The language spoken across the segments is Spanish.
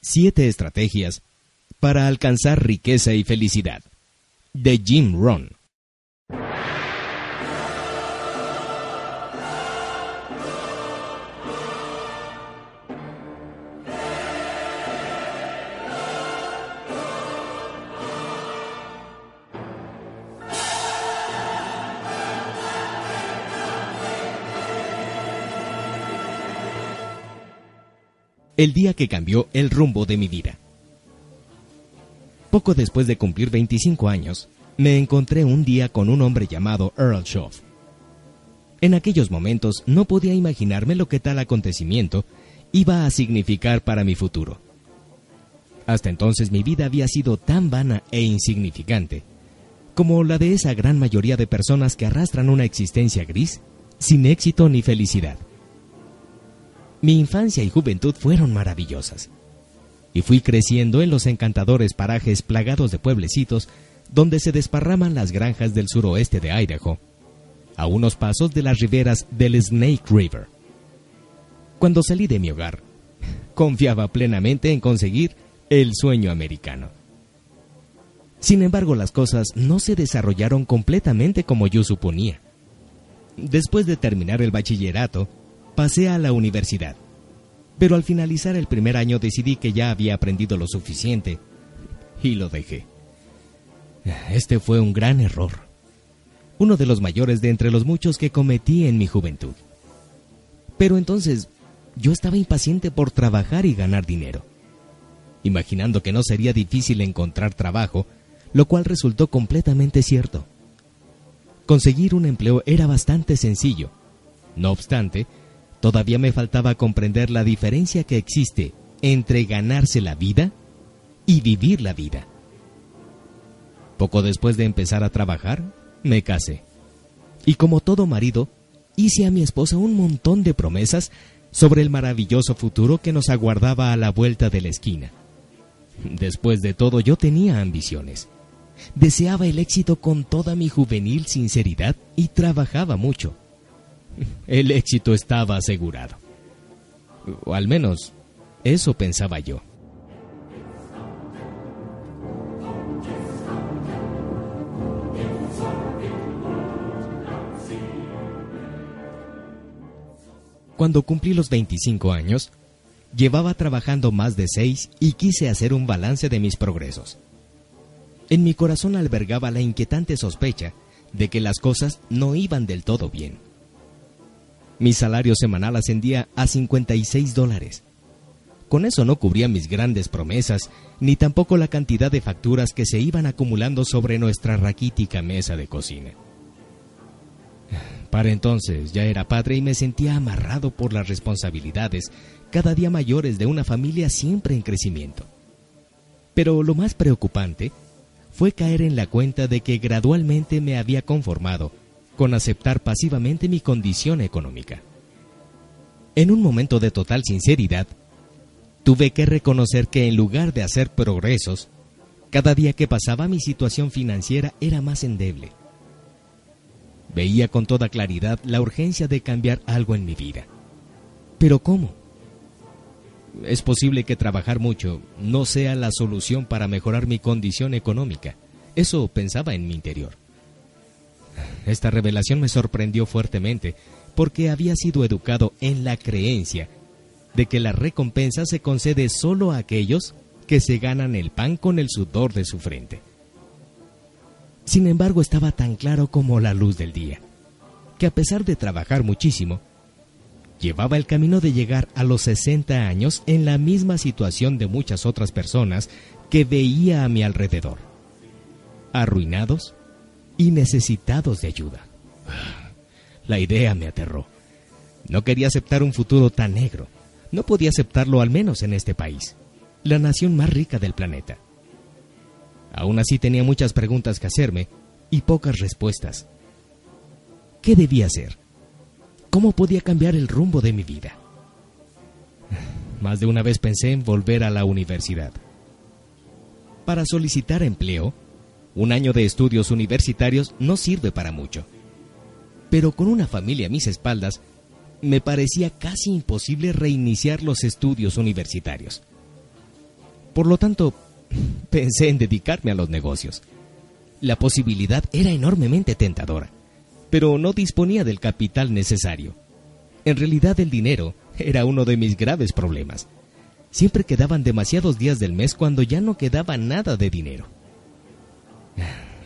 Siete estrategias para alcanzar riqueza y felicidad. De Jim Rohn. El día que cambió el rumbo de mi vida. Poco después de cumplir 25 años, me encontré un día con un hombre llamado Earl Schoff. En aquellos momentos no podía imaginarme lo que tal acontecimiento iba a significar para mi futuro. Hasta entonces mi vida había sido tan vana e insignificante como la de esa gran mayoría de personas que arrastran una existencia gris, sin éxito ni felicidad. Mi infancia y juventud fueron maravillosas. Y fui creciendo en los encantadores parajes plagados de pueblecitos donde se desparraman las granjas del suroeste de Idaho, a unos pasos de las riberas del Snake River. Cuando salí de mi hogar, confiaba plenamente en conseguir el sueño americano. Sin embargo, las cosas no se desarrollaron completamente como yo suponía. Después de terminar el bachillerato, pasé a la universidad. Pero al finalizar el primer año decidí que ya había aprendido lo suficiente y lo dejé. Este fue un gran error. Uno de los mayores de entre los muchos que cometí en mi juventud. Pero entonces yo estaba impaciente por trabajar y ganar dinero. Imaginando que no sería difícil encontrar trabajo, lo cual resultó completamente cierto. Conseguir un empleo era bastante sencillo. No obstante, Todavía me faltaba comprender la diferencia que existe entre ganarse la vida y vivir la vida. Poco después de empezar a trabajar, me casé. Y como todo marido, hice a mi esposa un montón de promesas sobre el maravilloso futuro que nos aguardaba a la vuelta de la esquina. Después de todo, yo tenía ambiciones. Deseaba el éxito con toda mi juvenil sinceridad y trabajaba mucho el éxito estaba asegurado. O al menos eso pensaba yo. Cuando cumplí los 25 años, llevaba trabajando más de seis y quise hacer un balance de mis progresos. En mi corazón albergaba la inquietante sospecha de que las cosas no iban del todo bien. Mi salario semanal ascendía a 56 dólares. Con eso no cubría mis grandes promesas, ni tampoco la cantidad de facturas que se iban acumulando sobre nuestra raquítica mesa de cocina. Para entonces ya era padre y me sentía amarrado por las responsabilidades cada día mayores de una familia siempre en crecimiento. Pero lo más preocupante fue caer en la cuenta de que gradualmente me había conformado con aceptar pasivamente mi condición económica. En un momento de total sinceridad, tuve que reconocer que en lugar de hacer progresos, cada día que pasaba mi situación financiera era más endeble. Veía con toda claridad la urgencia de cambiar algo en mi vida. Pero ¿cómo? Es posible que trabajar mucho no sea la solución para mejorar mi condición económica. Eso pensaba en mi interior. Esta revelación me sorprendió fuertemente porque había sido educado en la creencia de que la recompensa se concede solo a aquellos que se ganan el pan con el sudor de su frente. Sin embargo, estaba tan claro como la luz del día, que a pesar de trabajar muchísimo, llevaba el camino de llegar a los 60 años en la misma situación de muchas otras personas que veía a mi alrededor, arruinados y necesitados de ayuda. La idea me aterró. No quería aceptar un futuro tan negro. No podía aceptarlo al menos en este país, la nación más rica del planeta. Aún así tenía muchas preguntas que hacerme y pocas respuestas. ¿Qué debía hacer? ¿Cómo podía cambiar el rumbo de mi vida? Más de una vez pensé en volver a la universidad. Para solicitar empleo, un año de estudios universitarios no sirve para mucho. Pero con una familia a mis espaldas, me parecía casi imposible reiniciar los estudios universitarios. Por lo tanto, pensé en dedicarme a los negocios. La posibilidad era enormemente tentadora, pero no disponía del capital necesario. En realidad el dinero era uno de mis graves problemas. Siempre quedaban demasiados días del mes cuando ya no quedaba nada de dinero.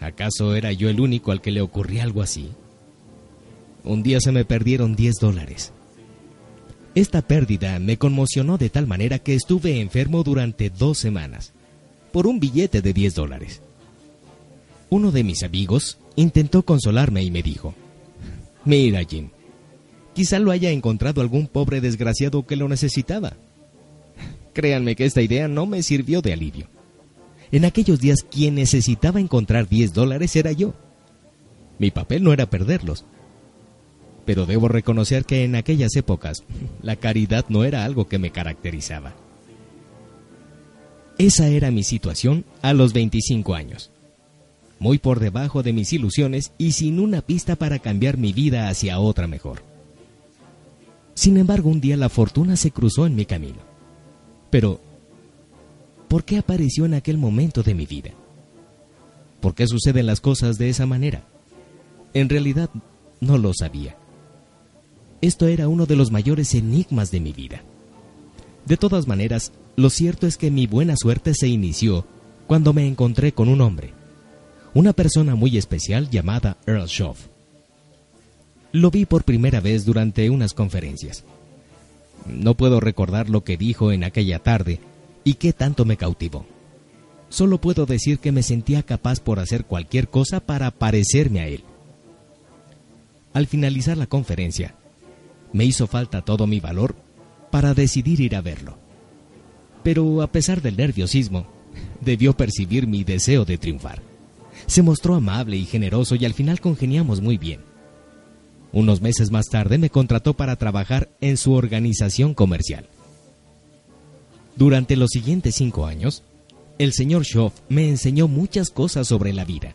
¿Acaso era yo el único al que le ocurría algo así? Un día se me perdieron 10 dólares. Esta pérdida me conmocionó de tal manera que estuve enfermo durante dos semanas, por un billete de 10 dólares. Uno de mis amigos intentó consolarme y me dijo, Mira, Jim, quizá lo haya encontrado algún pobre desgraciado que lo necesitaba. Créanme que esta idea no me sirvió de alivio. En aquellos días quien necesitaba encontrar 10 dólares era yo. Mi papel no era perderlos, pero debo reconocer que en aquellas épocas la caridad no era algo que me caracterizaba. Esa era mi situación a los 25 años, muy por debajo de mis ilusiones y sin una pista para cambiar mi vida hacia otra mejor. Sin embargo, un día la fortuna se cruzó en mi camino. Pero, ¿por qué apareció en aquel momento de mi vida? ¿Por qué suceden las cosas de esa manera? En realidad, no lo sabía. Esto era uno de los mayores enigmas de mi vida. De todas maneras, lo cierto es que mi buena suerte se inició cuando me encontré con un hombre, una persona muy especial llamada Earl Shaw. Lo vi por primera vez durante unas conferencias. No puedo recordar lo que dijo en aquella tarde y qué tanto me cautivó. Solo puedo decir que me sentía capaz por hacer cualquier cosa para parecerme a él. Al finalizar la conferencia, me hizo falta todo mi valor para decidir ir a verlo. Pero a pesar del nerviosismo, debió percibir mi deseo de triunfar. Se mostró amable y generoso y al final congeniamos muy bien. Unos meses más tarde me contrató para trabajar en su organización comercial. Durante los siguientes cinco años, el señor Schoff me enseñó muchas cosas sobre la vida.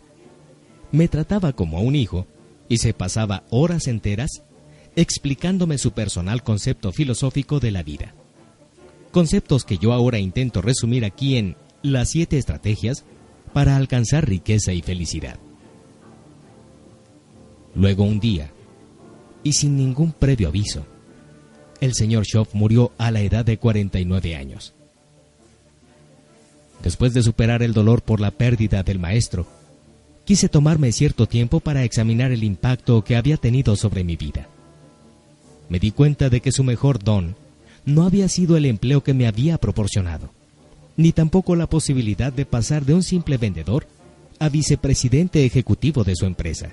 Me trataba como a un hijo y se pasaba horas enteras explicándome su personal concepto filosófico de la vida. Conceptos que yo ahora intento resumir aquí en las siete estrategias para alcanzar riqueza y felicidad. Luego un día, y sin ningún previo aviso, el señor Schoff murió a la edad de 49 años. Después de superar el dolor por la pérdida del maestro, quise tomarme cierto tiempo para examinar el impacto que había tenido sobre mi vida me di cuenta de que su mejor don no había sido el empleo que me había proporcionado, ni tampoco la posibilidad de pasar de un simple vendedor a vicepresidente ejecutivo de su empresa.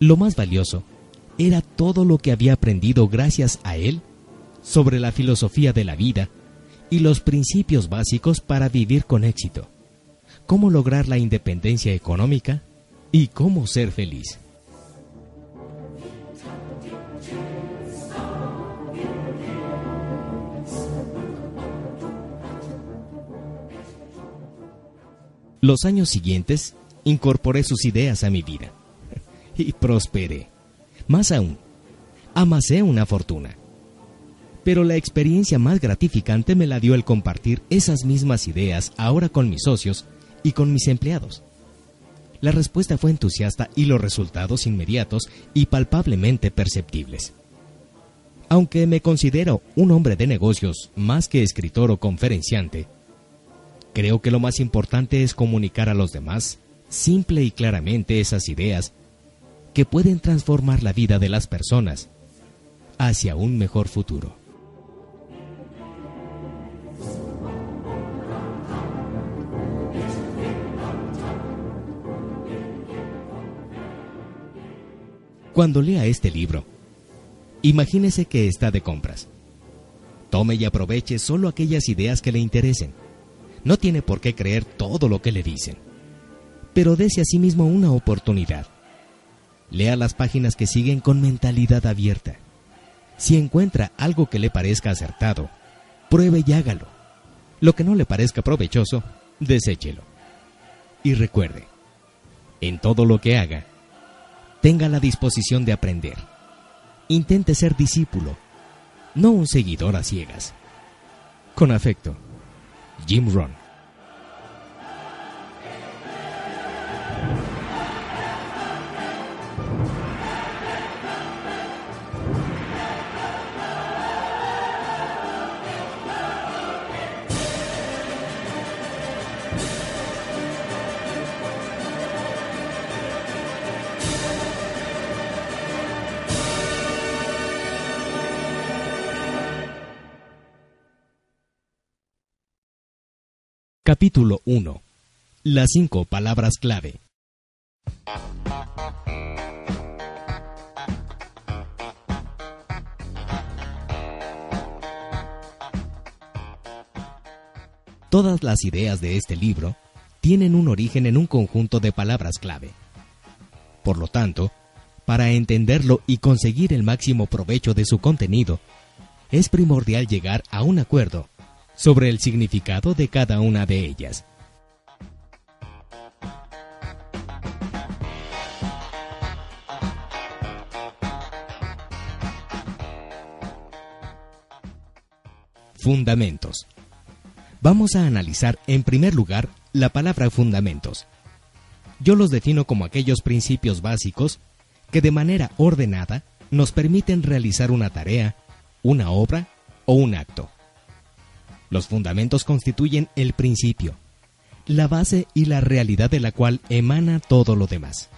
Lo más valioso era todo lo que había aprendido gracias a él sobre la filosofía de la vida y los principios básicos para vivir con éxito, cómo lograr la independencia económica y cómo ser feliz. Los años siguientes incorporé sus ideas a mi vida y prosperé. Más aún, amasé una fortuna. Pero la experiencia más gratificante me la dio el compartir esas mismas ideas ahora con mis socios y con mis empleados. La respuesta fue entusiasta y los resultados inmediatos y palpablemente perceptibles. Aunque me considero un hombre de negocios más que escritor o conferenciante, Creo que lo más importante es comunicar a los demás, simple y claramente, esas ideas que pueden transformar la vida de las personas hacia un mejor futuro. Cuando lea este libro, imagínese que está de compras. Tome y aproveche solo aquellas ideas que le interesen no tiene por qué creer todo lo que le dicen. Pero dése a sí mismo una oportunidad. Lea las páginas que siguen con mentalidad abierta. Si encuentra algo que le parezca acertado, pruebe y hágalo. Lo que no le parezca provechoso, deséchelo. Y recuerde, en todo lo que haga, tenga la disposición de aprender. Intente ser discípulo, no un seguidor a ciegas. Con afecto, Jim Rohn. Capítulo 1. Las cinco palabras clave. Todas las ideas de este libro tienen un origen en un conjunto de palabras clave. Por lo tanto, para entenderlo y conseguir el máximo provecho de su contenido, es primordial llegar a un acuerdo sobre el significado de cada una de ellas. Fundamentos. Vamos a analizar en primer lugar la palabra fundamentos. Yo los defino como aquellos principios básicos que de manera ordenada nos permiten realizar una tarea, una obra o un acto. Los fundamentos constituyen el principio, la base y la realidad de la cual emana todo lo demás.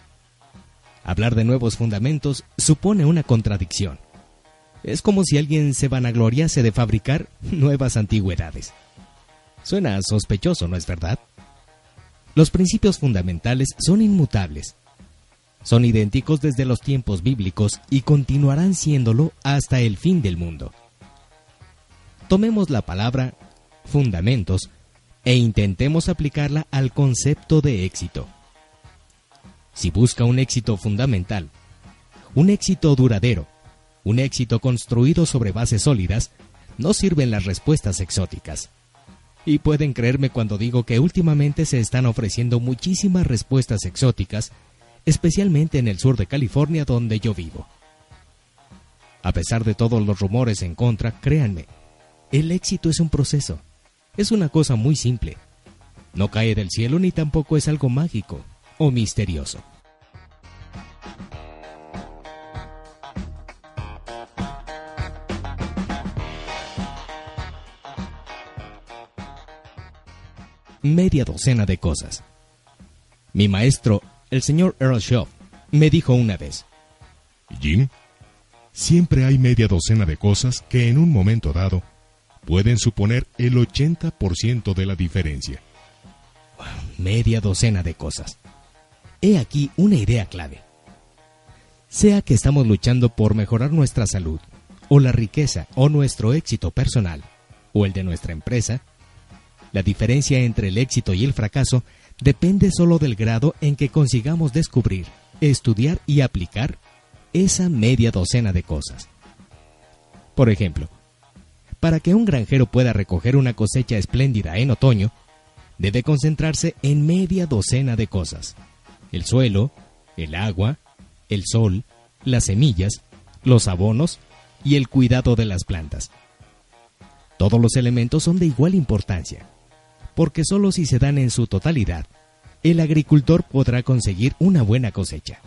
Hablar de nuevos fundamentos supone una contradicción. Es como si alguien se vanagloriase de fabricar nuevas antigüedades. Suena sospechoso, ¿no es verdad? Los principios fundamentales son inmutables. Son idénticos desde los tiempos bíblicos y continuarán siéndolo hasta el fin del mundo. Tomemos la palabra fundamentos e intentemos aplicarla al concepto de éxito. Si busca un éxito fundamental, un éxito duradero, un éxito construido sobre bases sólidas, no sirven las respuestas exóticas. Y pueden creerme cuando digo que últimamente se están ofreciendo muchísimas respuestas exóticas, especialmente en el sur de California donde yo vivo. A pesar de todos los rumores en contra, créanme, el éxito es un proceso. Es una cosa muy simple. No cae del cielo ni tampoco es algo mágico o misterioso. Media docena de cosas. Mi maestro, el señor Earl Shaw, me dijo una vez, Jim, siempre hay media docena de cosas que en un momento dado pueden suponer el 80% de la diferencia. Media docena de cosas. He aquí una idea clave. Sea que estamos luchando por mejorar nuestra salud, o la riqueza, o nuestro éxito personal, o el de nuestra empresa, la diferencia entre el éxito y el fracaso depende solo del grado en que consigamos descubrir, estudiar y aplicar esa media docena de cosas. Por ejemplo, para que un granjero pueda recoger una cosecha espléndida en otoño, debe concentrarse en media docena de cosas. El suelo, el agua, el sol, las semillas, los abonos y el cuidado de las plantas. Todos los elementos son de igual importancia, porque solo si se dan en su totalidad, el agricultor podrá conseguir una buena cosecha.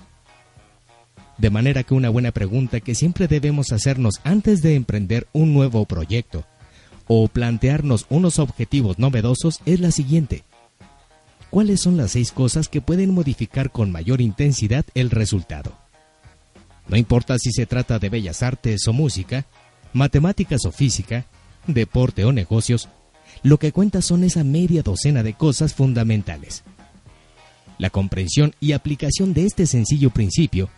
De manera que una buena pregunta que siempre debemos hacernos antes de emprender un nuevo proyecto o plantearnos unos objetivos novedosos es la siguiente. ¿Cuáles son las seis cosas que pueden modificar con mayor intensidad el resultado? No importa si se trata de bellas artes o música, matemáticas o física, deporte o negocios, lo que cuenta son esa media docena de cosas fundamentales. La comprensión y aplicación de este sencillo principio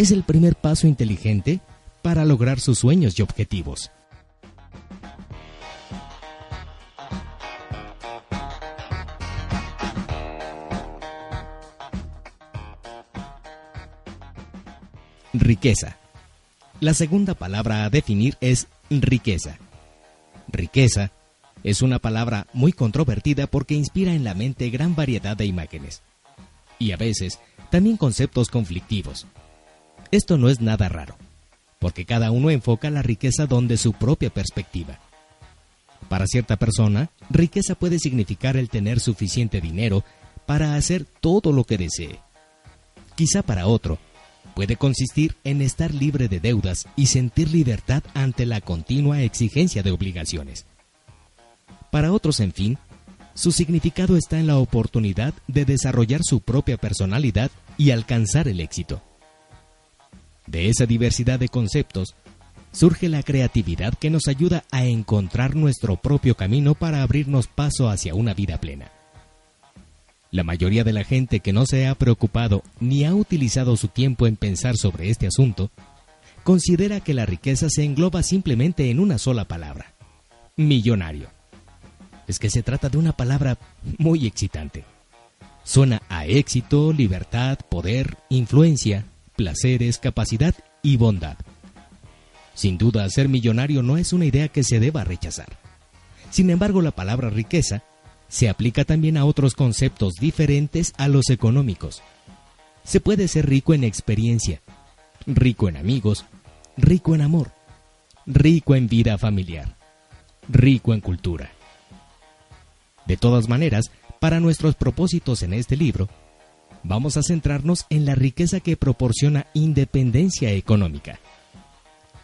es el primer paso inteligente para lograr sus sueños y objetivos. Riqueza. La segunda palabra a definir es riqueza. Riqueza es una palabra muy controvertida porque inspira en la mente gran variedad de imágenes y a veces también conceptos conflictivos. Esto no es nada raro, porque cada uno enfoca la riqueza donde su propia perspectiva. Para cierta persona, riqueza puede significar el tener suficiente dinero para hacer todo lo que desee. Quizá para otro, puede consistir en estar libre de deudas y sentir libertad ante la continua exigencia de obligaciones. Para otros, en fin, su significado está en la oportunidad de desarrollar su propia personalidad y alcanzar el éxito. De esa diversidad de conceptos surge la creatividad que nos ayuda a encontrar nuestro propio camino para abrirnos paso hacia una vida plena. La mayoría de la gente que no se ha preocupado ni ha utilizado su tiempo en pensar sobre este asunto, considera que la riqueza se engloba simplemente en una sola palabra, millonario. Es que se trata de una palabra muy excitante. Suena a éxito, libertad, poder, influencia, placeres, capacidad y bondad. Sin duda, ser millonario no es una idea que se deba rechazar. Sin embargo, la palabra riqueza se aplica también a otros conceptos diferentes a los económicos. Se puede ser rico en experiencia, rico en amigos, rico en amor, rico en vida familiar, rico en cultura. De todas maneras, para nuestros propósitos en este libro, vamos a centrarnos en la riqueza que proporciona independencia económica.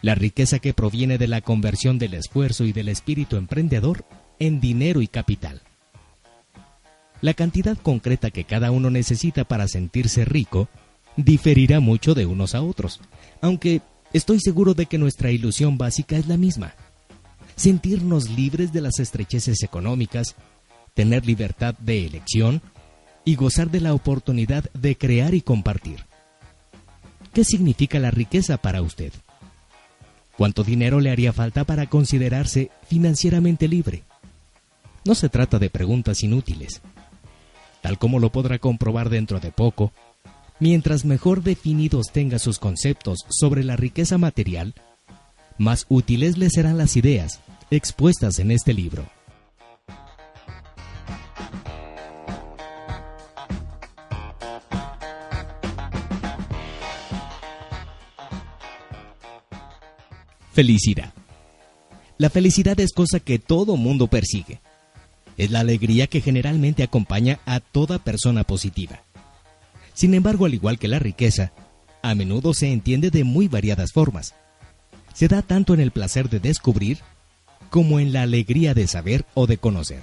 La riqueza que proviene de la conversión del esfuerzo y del espíritu emprendedor en dinero y capital. La cantidad concreta que cada uno necesita para sentirse rico diferirá mucho de unos a otros, aunque estoy seguro de que nuestra ilusión básica es la misma. Sentirnos libres de las estrecheces económicas, tener libertad de elección y gozar de la oportunidad de crear y compartir. ¿Qué significa la riqueza para usted? ¿Cuánto dinero le haría falta para considerarse financieramente libre? No se trata de preguntas inútiles tal como lo podrá comprobar dentro de poco, mientras mejor definidos tenga sus conceptos sobre la riqueza material, más útiles le serán las ideas expuestas en este libro. Felicidad. La felicidad es cosa que todo mundo persigue es la alegría que generalmente acompaña a toda persona positiva. Sin embargo, al igual que la riqueza, a menudo se entiende de muy variadas formas. Se da tanto en el placer de descubrir como en la alegría de saber o de conocer.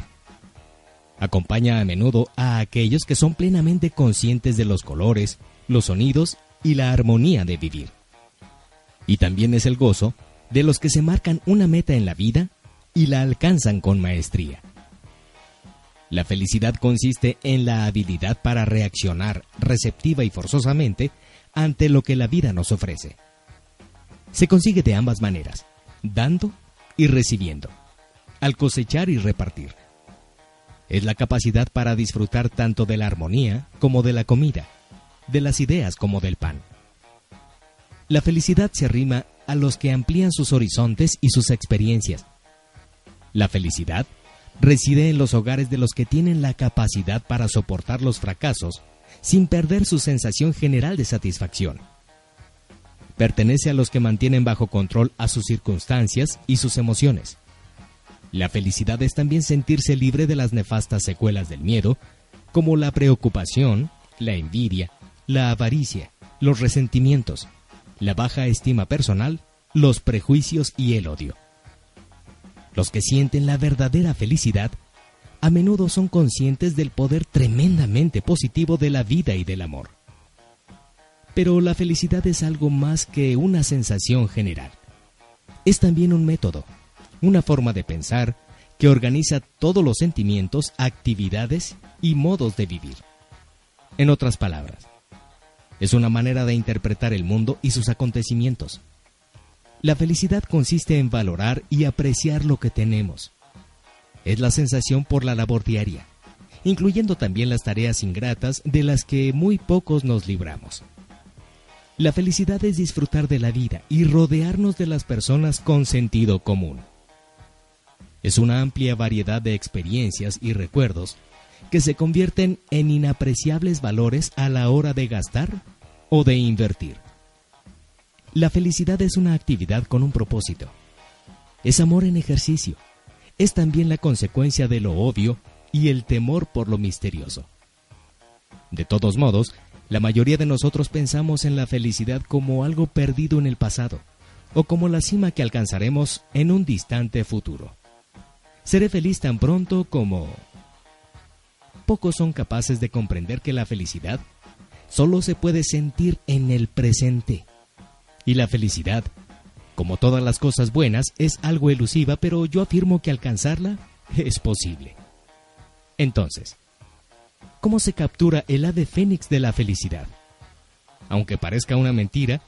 Acompaña a menudo a aquellos que son plenamente conscientes de los colores, los sonidos y la armonía de vivir. Y también es el gozo de los que se marcan una meta en la vida y la alcanzan con maestría. La felicidad consiste en la habilidad para reaccionar receptiva y forzosamente ante lo que la vida nos ofrece. Se consigue de ambas maneras, dando y recibiendo, al cosechar y repartir. Es la capacidad para disfrutar tanto de la armonía como de la comida, de las ideas como del pan. La felicidad se arrima a los que amplían sus horizontes y sus experiencias. La felicidad reside en los hogares de los que tienen la capacidad para soportar los fracasos sin perder su sensación general de satisfacción. Pertenece a los que mantienen bajo control a sus circunstancias y sus emociones. La felicidad es también sentirse libre de las nefastas secuelas del miedo, como la preocupación, la envidia, la avaricia, los resentimientos, la baja estima personal, los prejuicios y el odio. Los que sienten la verdadera felicidad a menudo son conscientes del poder tremendamente positivo de la vida y del amor. Pero la felicidad es algo más que una sensación general. Es también un método, una forma de pensar que organiza todos los sentimientos, actividades y modos de vivir. En otras palabras, es una manera de interpretar el mundo y sus acontecimientos la felicidad consiste en valorar y apreciar lo que tenemos. Es la sensación por la labor diaria, incluyendo también las tareas ingratas de las que muy pocos nos libramos. La felicidad es disfrutar de la vida y rodearnos de las personas con sentido común. Es una amplia variedad de experiencias y recuerdos que se convierten en inapreciables valores a la hora de gastar o de invertir. La felicidad es una actividad con un propósito. Es amor en ejercicio. es también la consecuencia de lo obvio y el temor por lo misterioso. De todos modos, la mayoría de nosotros pensamos en la felicidad como algo perdido en el pasado, o como la cima que alcanzaremos en un distante futuro. Seré feliz tan pronto como... Pocos son capaces de comprender que la felicidad solo se puede sentir en el presente. Y la felicidad, como todas las cosas buenas, es algo elusiva, pero yo afirmo que alcanzarla es posible. Entonces, ¿cómo se captura el ave fénix de la felicidad? Aunque parezca una mentira,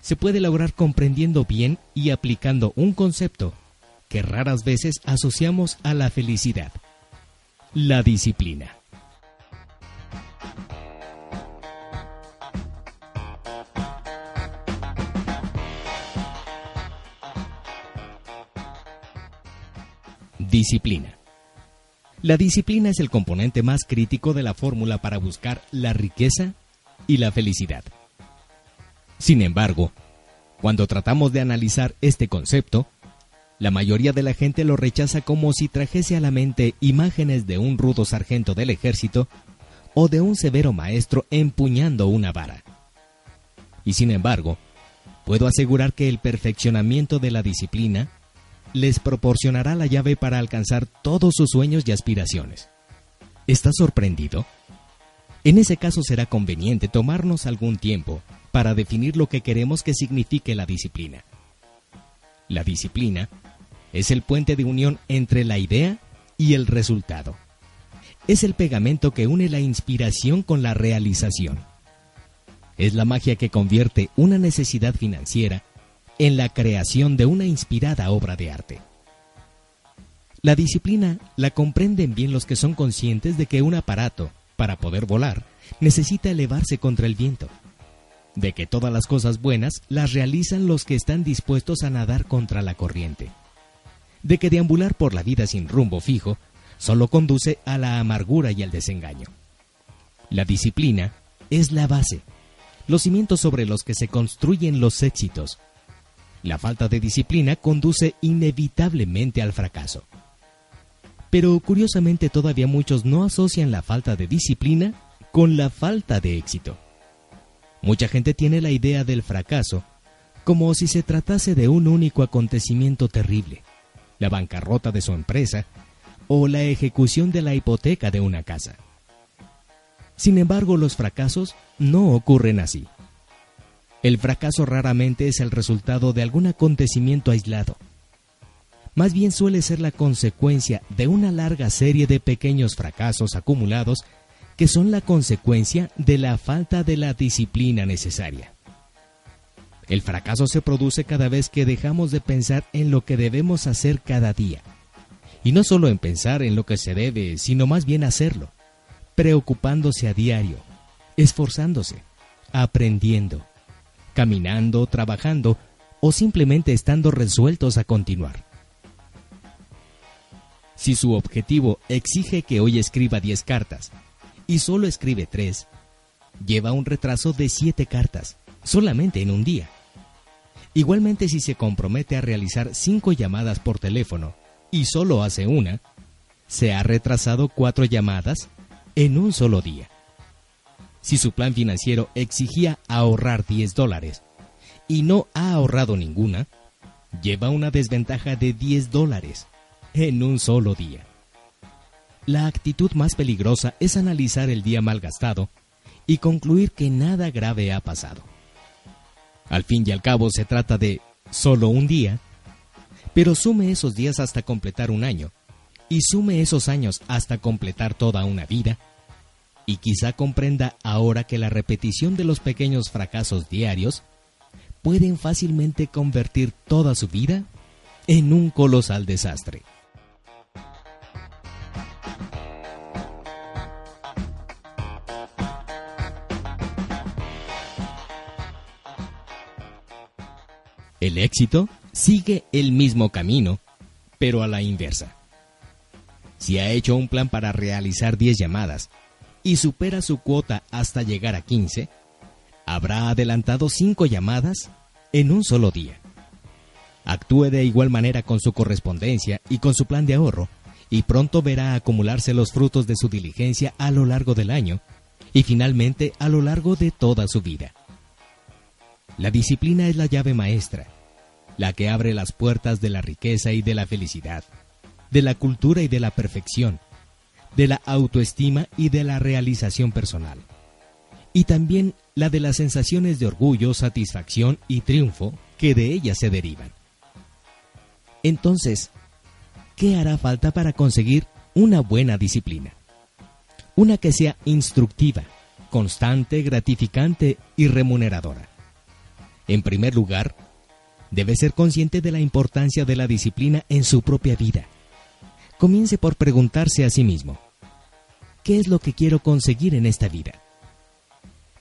se puede lograr comprendiendo bien y aplicando un concepto que raras veces asociamos a la felicidad, la disciplina. Disciplina. La disciplina es el componente más crítico de la fórmula para buscar la riqueza y la felicidad. Sin embargo, cuando tratamos de analizar este concepto, la mayoría de la gente lo rechaza como si trajese a la mente imágenes de un rudo sargento del ejército o de un severo maestro empuñando una vara. Y sin embargo, puedo asegurar que el perfeccionamiento de la disciplina les proporcionará la llave para alcanzar todos sus sueños y aspiraciones. ¿Estás sorprendido? En ese caso será conveniente tomarnos algún tiempo para definir lo que queremos que signifique la disciplina. La disciplina es el puente de unión entre la idea y el resultado. Es el pegamento que une la inspiración con la realización. Es la magia que convierte una necesidad financiera en la creación de una inspirada obra de arte. La disciplina la comprenden bien los que son conscientes de que un aparato, para poder volar, necesita elevarse contra el viento, de que todas las cosas buenas las realizan los que están dispuestos a nadar contra la corriente, de que deambular por la vida sin rumbo fijo solo conduce a la amargura y al desengaño. La disciplina es la base, los cimientos sobre los que se construyen los éxitos, la falta de disciplina conduce inevitablemente al fracaso. Pero curiosamente todavía muchos no asocian la falta de disciplina con la falta de éxito. Mucha gente tiene la idea del fracaso como si se tratase de un único acontecimiento terrible, la bancarrota de su empresa o la ejecución de la hipoteca de una casa. Sin embargo, los fracasos no ocurren así. El fracaso raramente es el resultado de algún acontecimiento aislado. Más bien suele ser la consecuencia de una larga serie de pequeños fracasos acumulados que son la consecuencia de la falta de la disciplina necesaria. El fracaso se produce cada vez que dejamos de pensar en lo que debemos hacer cada día. Y no solo en pensar en lo que se debe, sino más bien hacerlo, preocupándose a diario, esforzándose, aprendiendo, caminando, trabajando o simplemente estando resueltos a continuar. Si su objetivo exige que hoy escriba 10 cartas y solo escribe 3, lleva un retraso de 7 cartas, solamente en un día. Igualmente si se compromete a realizar 5 llamadas por teléfono y solo hace una, se ha retrasado 4 llamadas en un solo día. Si su plan financiero exigía ahorrar 10 dólares y no ha ahorrado ninguna, lleva una desventaja de 10 dólares en un solo día. La actitud más peligrosa es analizar el día malgastado y concluir que nada grave ha pasado. Al fin y al cabo se trata de solo un día, pero sume esos días hasta completar un año y sume esos años hasta completar toda una vida y quizá comprenda ahora que la repetición de los pequeños fracasos diarios pueden fácilmente convertir toda su vida en un colosal desastre. El éxito sigue el mismo camino, pero a la inversa. Si ha hecho un plan para realizar 10 llamadas y supera su cuota hasta llegar a 15, habrá adelantado 5 llamadas en un solo día. Actúe de igual manera con su correspondencia y con su plan de ahorro, y pronto verá acumularse los frutos de su diligencia a lo largo del año y finalmente a lo largo de toda su vida. La disciplina es la llave maestra, la que abre las puertas de la riqueza y de la felicidad, de la cultura y de la perfección, de la autoestima y de la realización personal, y también la de las sensaciones de orgullo, satisfacción y triunfo que de ella se derivan. Entonces, ¿qué hará falta para conseguir una buena disciplina? Una que sea instructiva, constante, gratificante y remuneradora. En primer lugar, debe ser consciente de la importancia de la disciplina en su propia vida. Comience por preguntarse a sí mismo, ¿qué es lo que quiero conseguir en esta vida?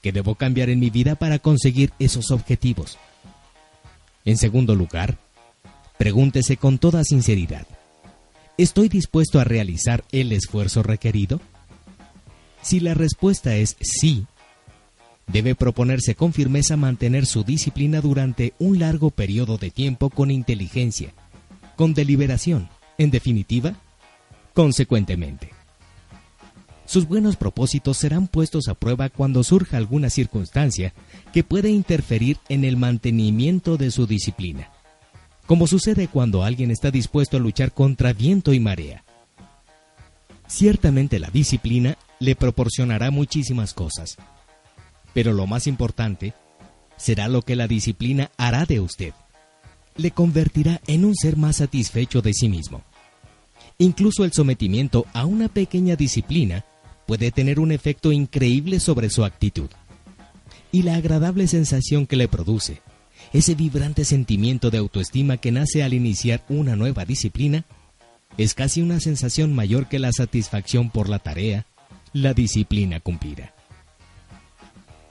¿Qué debo cambiar en mi vida para conseguir esos objetivos? En segundo lugar, pregúntese con toda sinceridad, ¿estoy dispuesto a realizar el esfuerzo requerido? Si la respuesta es sí, debe proponerse con firmeza mantener su disciplina durante un largo periodo de tiempo con inteligencia, con deliberación, en definitiva, consecuentemente. Sus buenos propósitos serán puestos a prueba cuando surja alguna circunstancia que pueda interferir en el mantenimiento de su disciplina, como sucede cuando alguien está dispuesto a luchar contra viento y marea. Ciertamente la disciplina le proporcionará muchísimas cosas, pero lo más importante será lo que la disciplina hará de usted. Le convertirá en un ser más satisfecho de sí mismo. Incluso el sometimiento a una pequeña disciplina puede tener un efecto increíble sobre su actitud. Y la agradable sensación que le produce, ese vibrante sentimiento de autoestima que nace al iniciar una nueva disciplina, es casi una sensación mayor que la satisfacción por la tarea, la disciplina cumplida.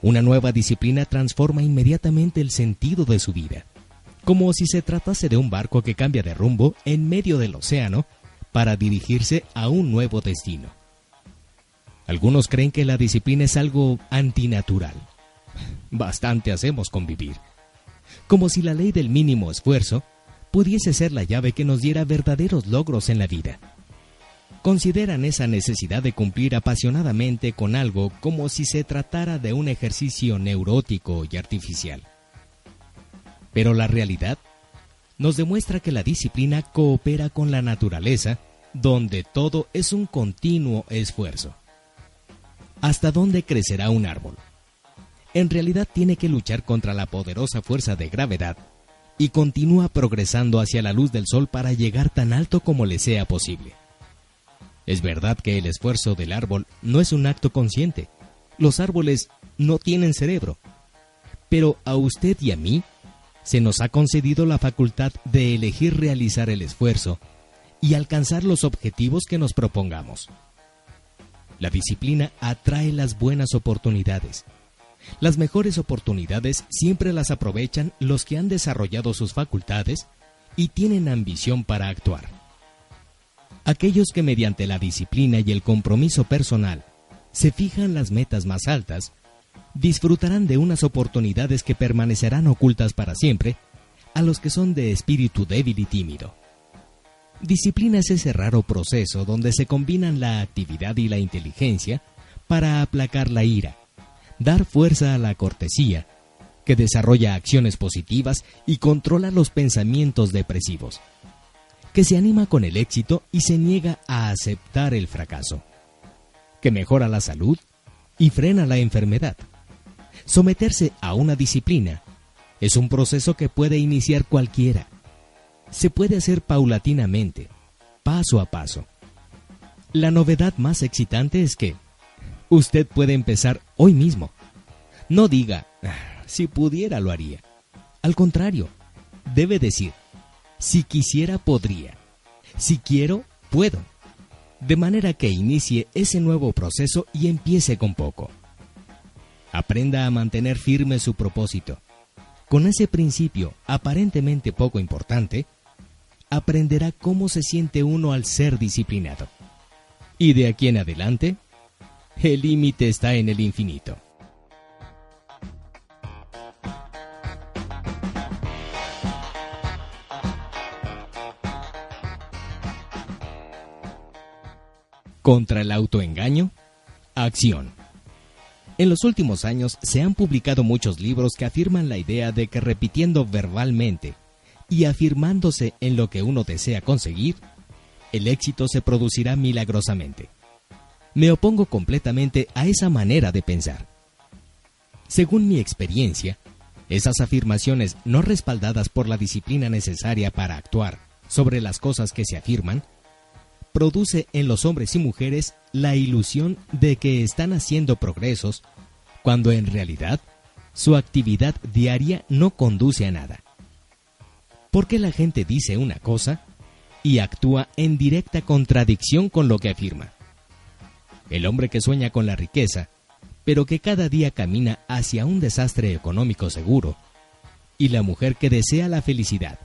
Una nueva disciplina transforma inmediatamente el sentido de su vida, como si se tratase de un barco que cambia de rumbo en medio del océano para dirigirse a un nuevo destino. Algunos creen que la disciplina es algo antinatural. Bastante hacemos con vivir. Como si la ley del mínimo esfuerzo pudiese ser la llave que nos diera verdaderos logros en la vida. Consideran esa necesidad de cumplir apasionadamente con algo como si se tratara de un ejercicio neurótico y artificial. Pero la realidad nos demuestra que la disciplina coopera con la naturaleza, donde todo es un continuo esfuerzo hasta dónde crecerá un árbol. En realidad tiene que luchar contra la poderosa fuerza de gravedad y continúa progresando hacia la luz del sol para llegar tan alto como le sea posible. Es verdad que el esfuerzo del árbol no es un acto consciente. Los árboles no tienen cerebro. Pero a usted y a mí se nos ha concedido la facultad de elegir realizar el esfuerzo y alcanzar los objetivos que nos propongamos. La disciplina atrae las buenas oportunidades. Las mejores oportunidades siempre las aprovechan los que han desarrollado sus facultades y tienen ambición para actuar. Aquellos que mediante la disciplina y el compromiso personal se fijan las metas más altas, disfrutarán de unas oportunidades que permanecerán ocultas para siempre a los que son de espíritu débil y tímido. Disciplina es ese raro proceso donde se combinan la actividad y la inteligencia para aplacar la ira, dar fuerza a la cortesía, que desarrolla acciones positivas y controla los pensamientos depresivos, que se anima con el éxito y se niega a aceptar el fracaso, que mejora la salud y frena la enfermedad. Someterse a una disciplina es un proceso que puede iniciar cualquiera se puede hacer paulatinamente, paso a paso. La novedad más excitante es que usted puede empezar hoy mismo. No diga, ah, si pudiera lo haría. Al contrario, debe decir, si quisiera podría. Si quiero, puedo. De manera que inicie ese nuevo proceso y empiece con poco aprenda a mantener firme su propósito. Con ese principio aparentemente poco importante, aprenderá cómo se siente uno al ser disciplinado. Y de aquí en adelante, el límite está en el infinito. Contra el autoengaño, acción. En los últimos años se han publicado muchos libros que afirman la idea de que repitiendo verbalmente y afirmándose en lo que uno desea conseguir, el éxito se producirá milagrosamente. Me opongo completamente a esa manera de pensar. Según mi experiencia, esas afirmaciones no respaldadas por la disciplina necesaria para actuar sobre las cosas que se afirman, produce en los hombres y mujeres la ilusión de que están haciendo progresos cuando en realidad su actividad diaria no conduce a nada. ¿Por qué la gente dice una cosa y actúa en directa contradicción con lo que afirma? El hombre que sueña con la riqueza, pero que cada día camina hacia un desastre económico seguro, y la mujer que desea la felicidad,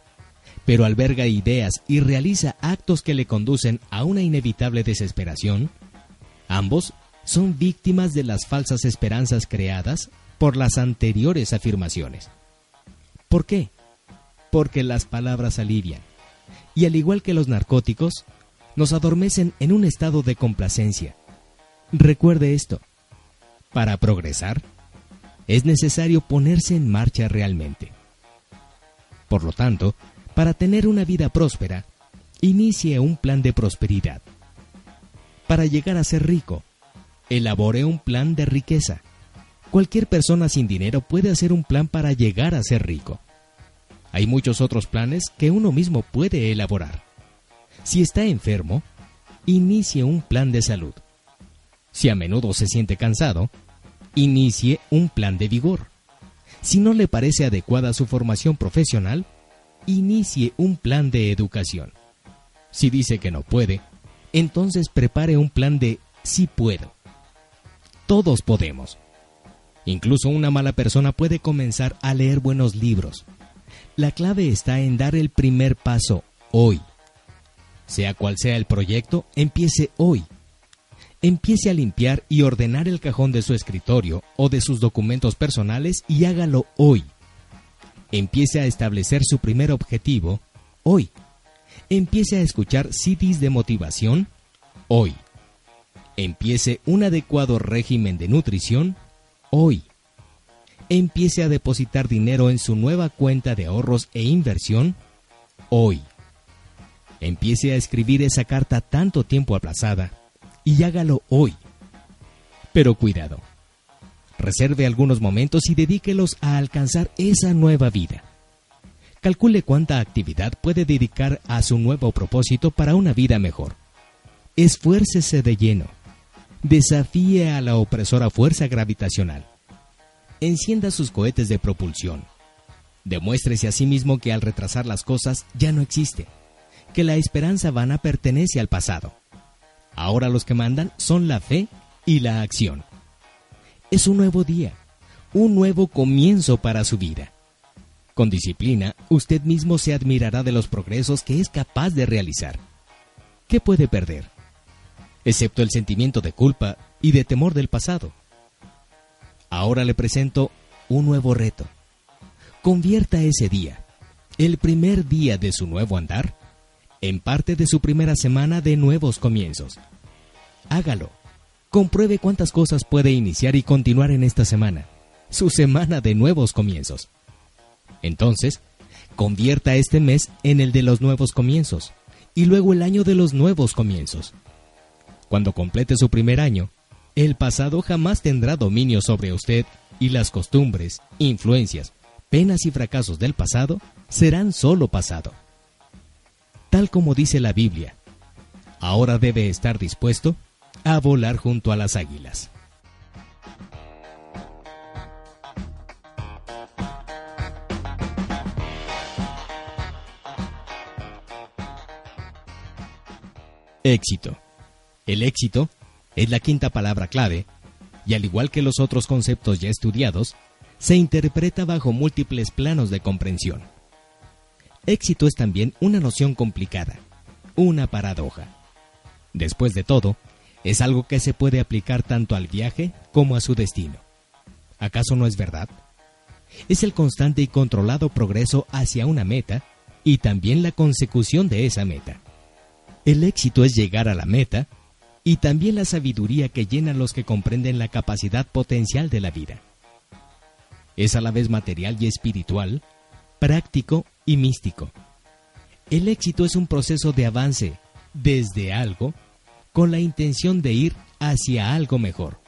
pero alberga ideas y realiza actos que le conducen a una inevitable desesperación, ambos son víctimas de las falsas esperanzas creadas por las anteriores afirmaciones. ¿Por qué? Porque las palabras alivian, y al igual que los narcóticos, nos adormecen en un estado de complacencia. Recuerde esto, para progresar, es necesario ponerse en marcha realmente. Por lo tanto, para tener una vida próspera, inicie un plan de prosperidad. Para llegar a ser rico, elabore un plan de riqueza. Cualquier persona sin dinero puede hacer un plan para llegar a ser rico. Hay muchos otros planes que uno mismo puede elaborar. Si está enfermo, inicie un plan de salud. Si a menudo se siente cansado, inicie un plan de vigor. Si no le parece adecuada su formación profesional, inicie un plan de educación. Si dice que no puede, entonces prepare un plan de sí puedo. Todos podemos. Incluso una mala persona puede comenzar a leer buenos libros. La clave está en dar el primer paso hoy. Sea cual sea el proyecto, empiece hoy. Empiece a limpiar y ordenar el cajón de su escritorio o de sus documentos personales y hágalo hoy. Empiece a establecer su primer objetivo hoy. Empiece a escuchar CDs de motivación hoy. Empiece un adecuado régimen de nutrición hoy. Empiece a depositar dinero en su nueva cuenta de ahorros e inversión hoy. Empiece a escribir esa carta tanto tiempo aplazada y hágalo hoy. Pero cuidado. Reserve algunos momentos y dedíquelos a alcanzar esa nueva vida. Calcule cuánta actividad puede dedicar a su nuevo propósito para una vida mejor. Esfuércese de lleno desafíe a la opresora fuerza gravitacional. Encienda sus cohetes de propulsión. Demuéstrese a sí mismo que al retrasar las cosas ya no existe, que la esperanza vana pertenece al pasado. Ahora los que mandan son la fe y la acción. Es un nuevo día, un nuevo comienzo para su vida. Con disciplina, usted mismo se admirará de los progresos que es capaz de realizar. ¿Qué puede perder? excepto el sentimiento de culpa y de temor del pasado. Ahora le presento un nuevo reto. Convierta ese día, el primer día de su nuevo andar, en parte de su primera semana de nuevos comienzos. Hágalo. Compruebe cuántas cosas puede iniciar y continuar en esta semana, su semana de nuevos comienzos. Entonces, convierta este mes en el de los nuevos comienzos y luego el año de los nuevos comienzos. Cuando complete su primer año, el pasado jamás tendrá dominio sobre usted y las costumbres, influencias, penas y fracasos del pasado serán solo pasado. Tal como dice la Biblia, ahora debe estar dispuesto a volar junto a las águilas. Éxito. El éxito es la quinta palabra clave, y al igual que los otros conceptos ya estudiados, se interpreta bajo múltiples planos de comprensión. Éxito es también una noción complicada, una paradoja. Después de todo, es algo que se puede aplicar tanto al viaje como a su destino. ¿Acaso no es verdad? Es el constante y controlado progreso hacia una meta y también la consecución de esa meta. El éxito es llegar a la meta y también la sabiduría que llena los que comprenden la capacidad potencial de la vida. Es a la vez material y espiritual, práctico y místico. El éxito es un proceso de avance desde algo con la intención de ir hacia algo mejor.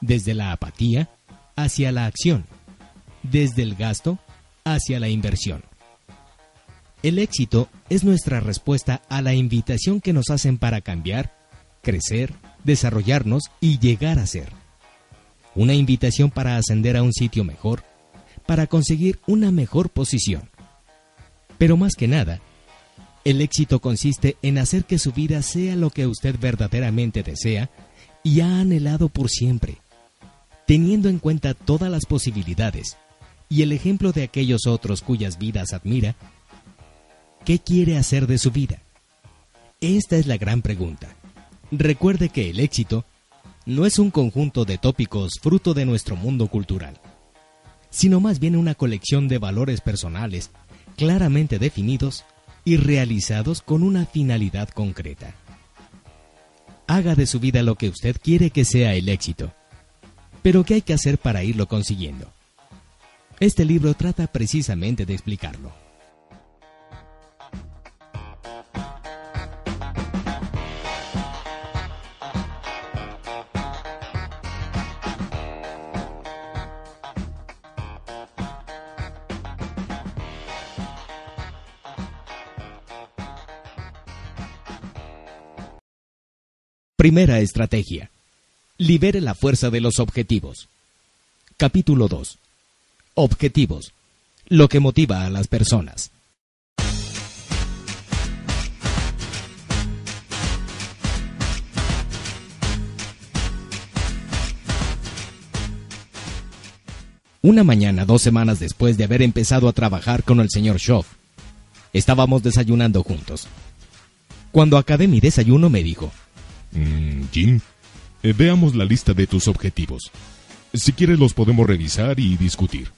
Desde la apatía hacia la acción. Desde el gasto hacia la inversión. El éxito es nuestra respuesta a la invitación que nos hacen para cambiar, crecer, desarrollarnos y llegar a ser. Una invitación para ascender a un sitio mejor, para conseguir una mejor posición. Pero más que nada, el éxito consiste en hacer que su vida sea lo que usted verdaderamente desea y ha anhelado por siempre, teniendo en cuenta todas las posibilidades y el ejemplo de aquellos otros cuyas vidas admira ¿Qué quiere hacer de su vida? Esta es la gran pregunta. Recuerde que el éxito no es un conjunto de tópicos fruto de nuestro mundo cultural, sino más bien una colección de valores personales claramente definidos y realizados con una finalidad concreta. Haga de su vida lo que usted quiere que sea el éxito. Pero ¿qué hay que hacer para irlo consiguiendo? Este libro trata precisamente de explicarlo. Primera estrategia. Libere la fuerza de los objetivos. Capítulo 2. Objetivos. Lo que motiva a las personas. Una mañana, dos semanas después de haber empezado a trabajar con el señor Schoff, estábamos desayunando juntos. Cuando acabé mi desayuno me dijo, Mm, Jim, eh, veamos la lista de tus objetivos. Si quieres los podemos revisar y discutir.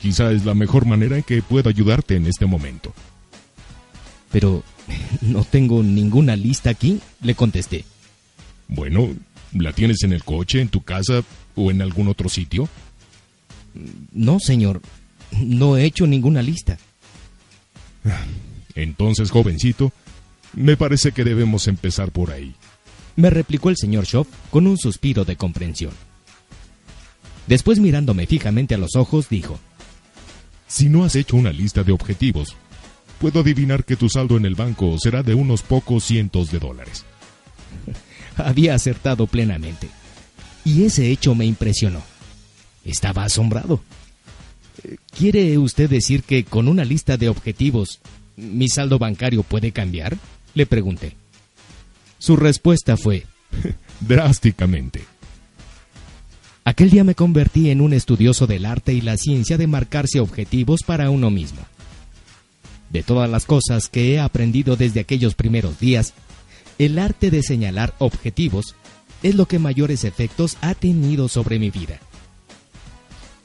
Quizá es la mejor manera en que puedo ayudarte en este momento. Pero no tengo ninguna lista aquí, le contesté. Bueno, ¿la tienes en el coche, en tu casa o en algún otro sitio? No, señor. No he hecho ninguna lista. Entonces, jovencito, me parece que debemos empezar por ahí me replicó el señor Schoff con un suspiro de comprensión. Después mirándome fijamente a los ojos, dijo, Si no has hecho una lista de objetivos, puedo adivinar que tu saldo en el banco será de unos pocos cientos de dólares. Había acertado plenamente, y ese hecho me impresionó. Estaba asombrado. ¿Quiere usted decir que con una lista de objetivos mi saldo bancario puede cambiar? Le pregunté. Su respuesta fue, drásticamente. Aquel día me convertí en un estudioso del arte y la ciencia de marcarse objetivos para uno mismo. De todas las cosas que he aprendido desde aquellos primeros días, el arte de señalar objetivos es lo que mayores efectos ha tenido sobre mi vida.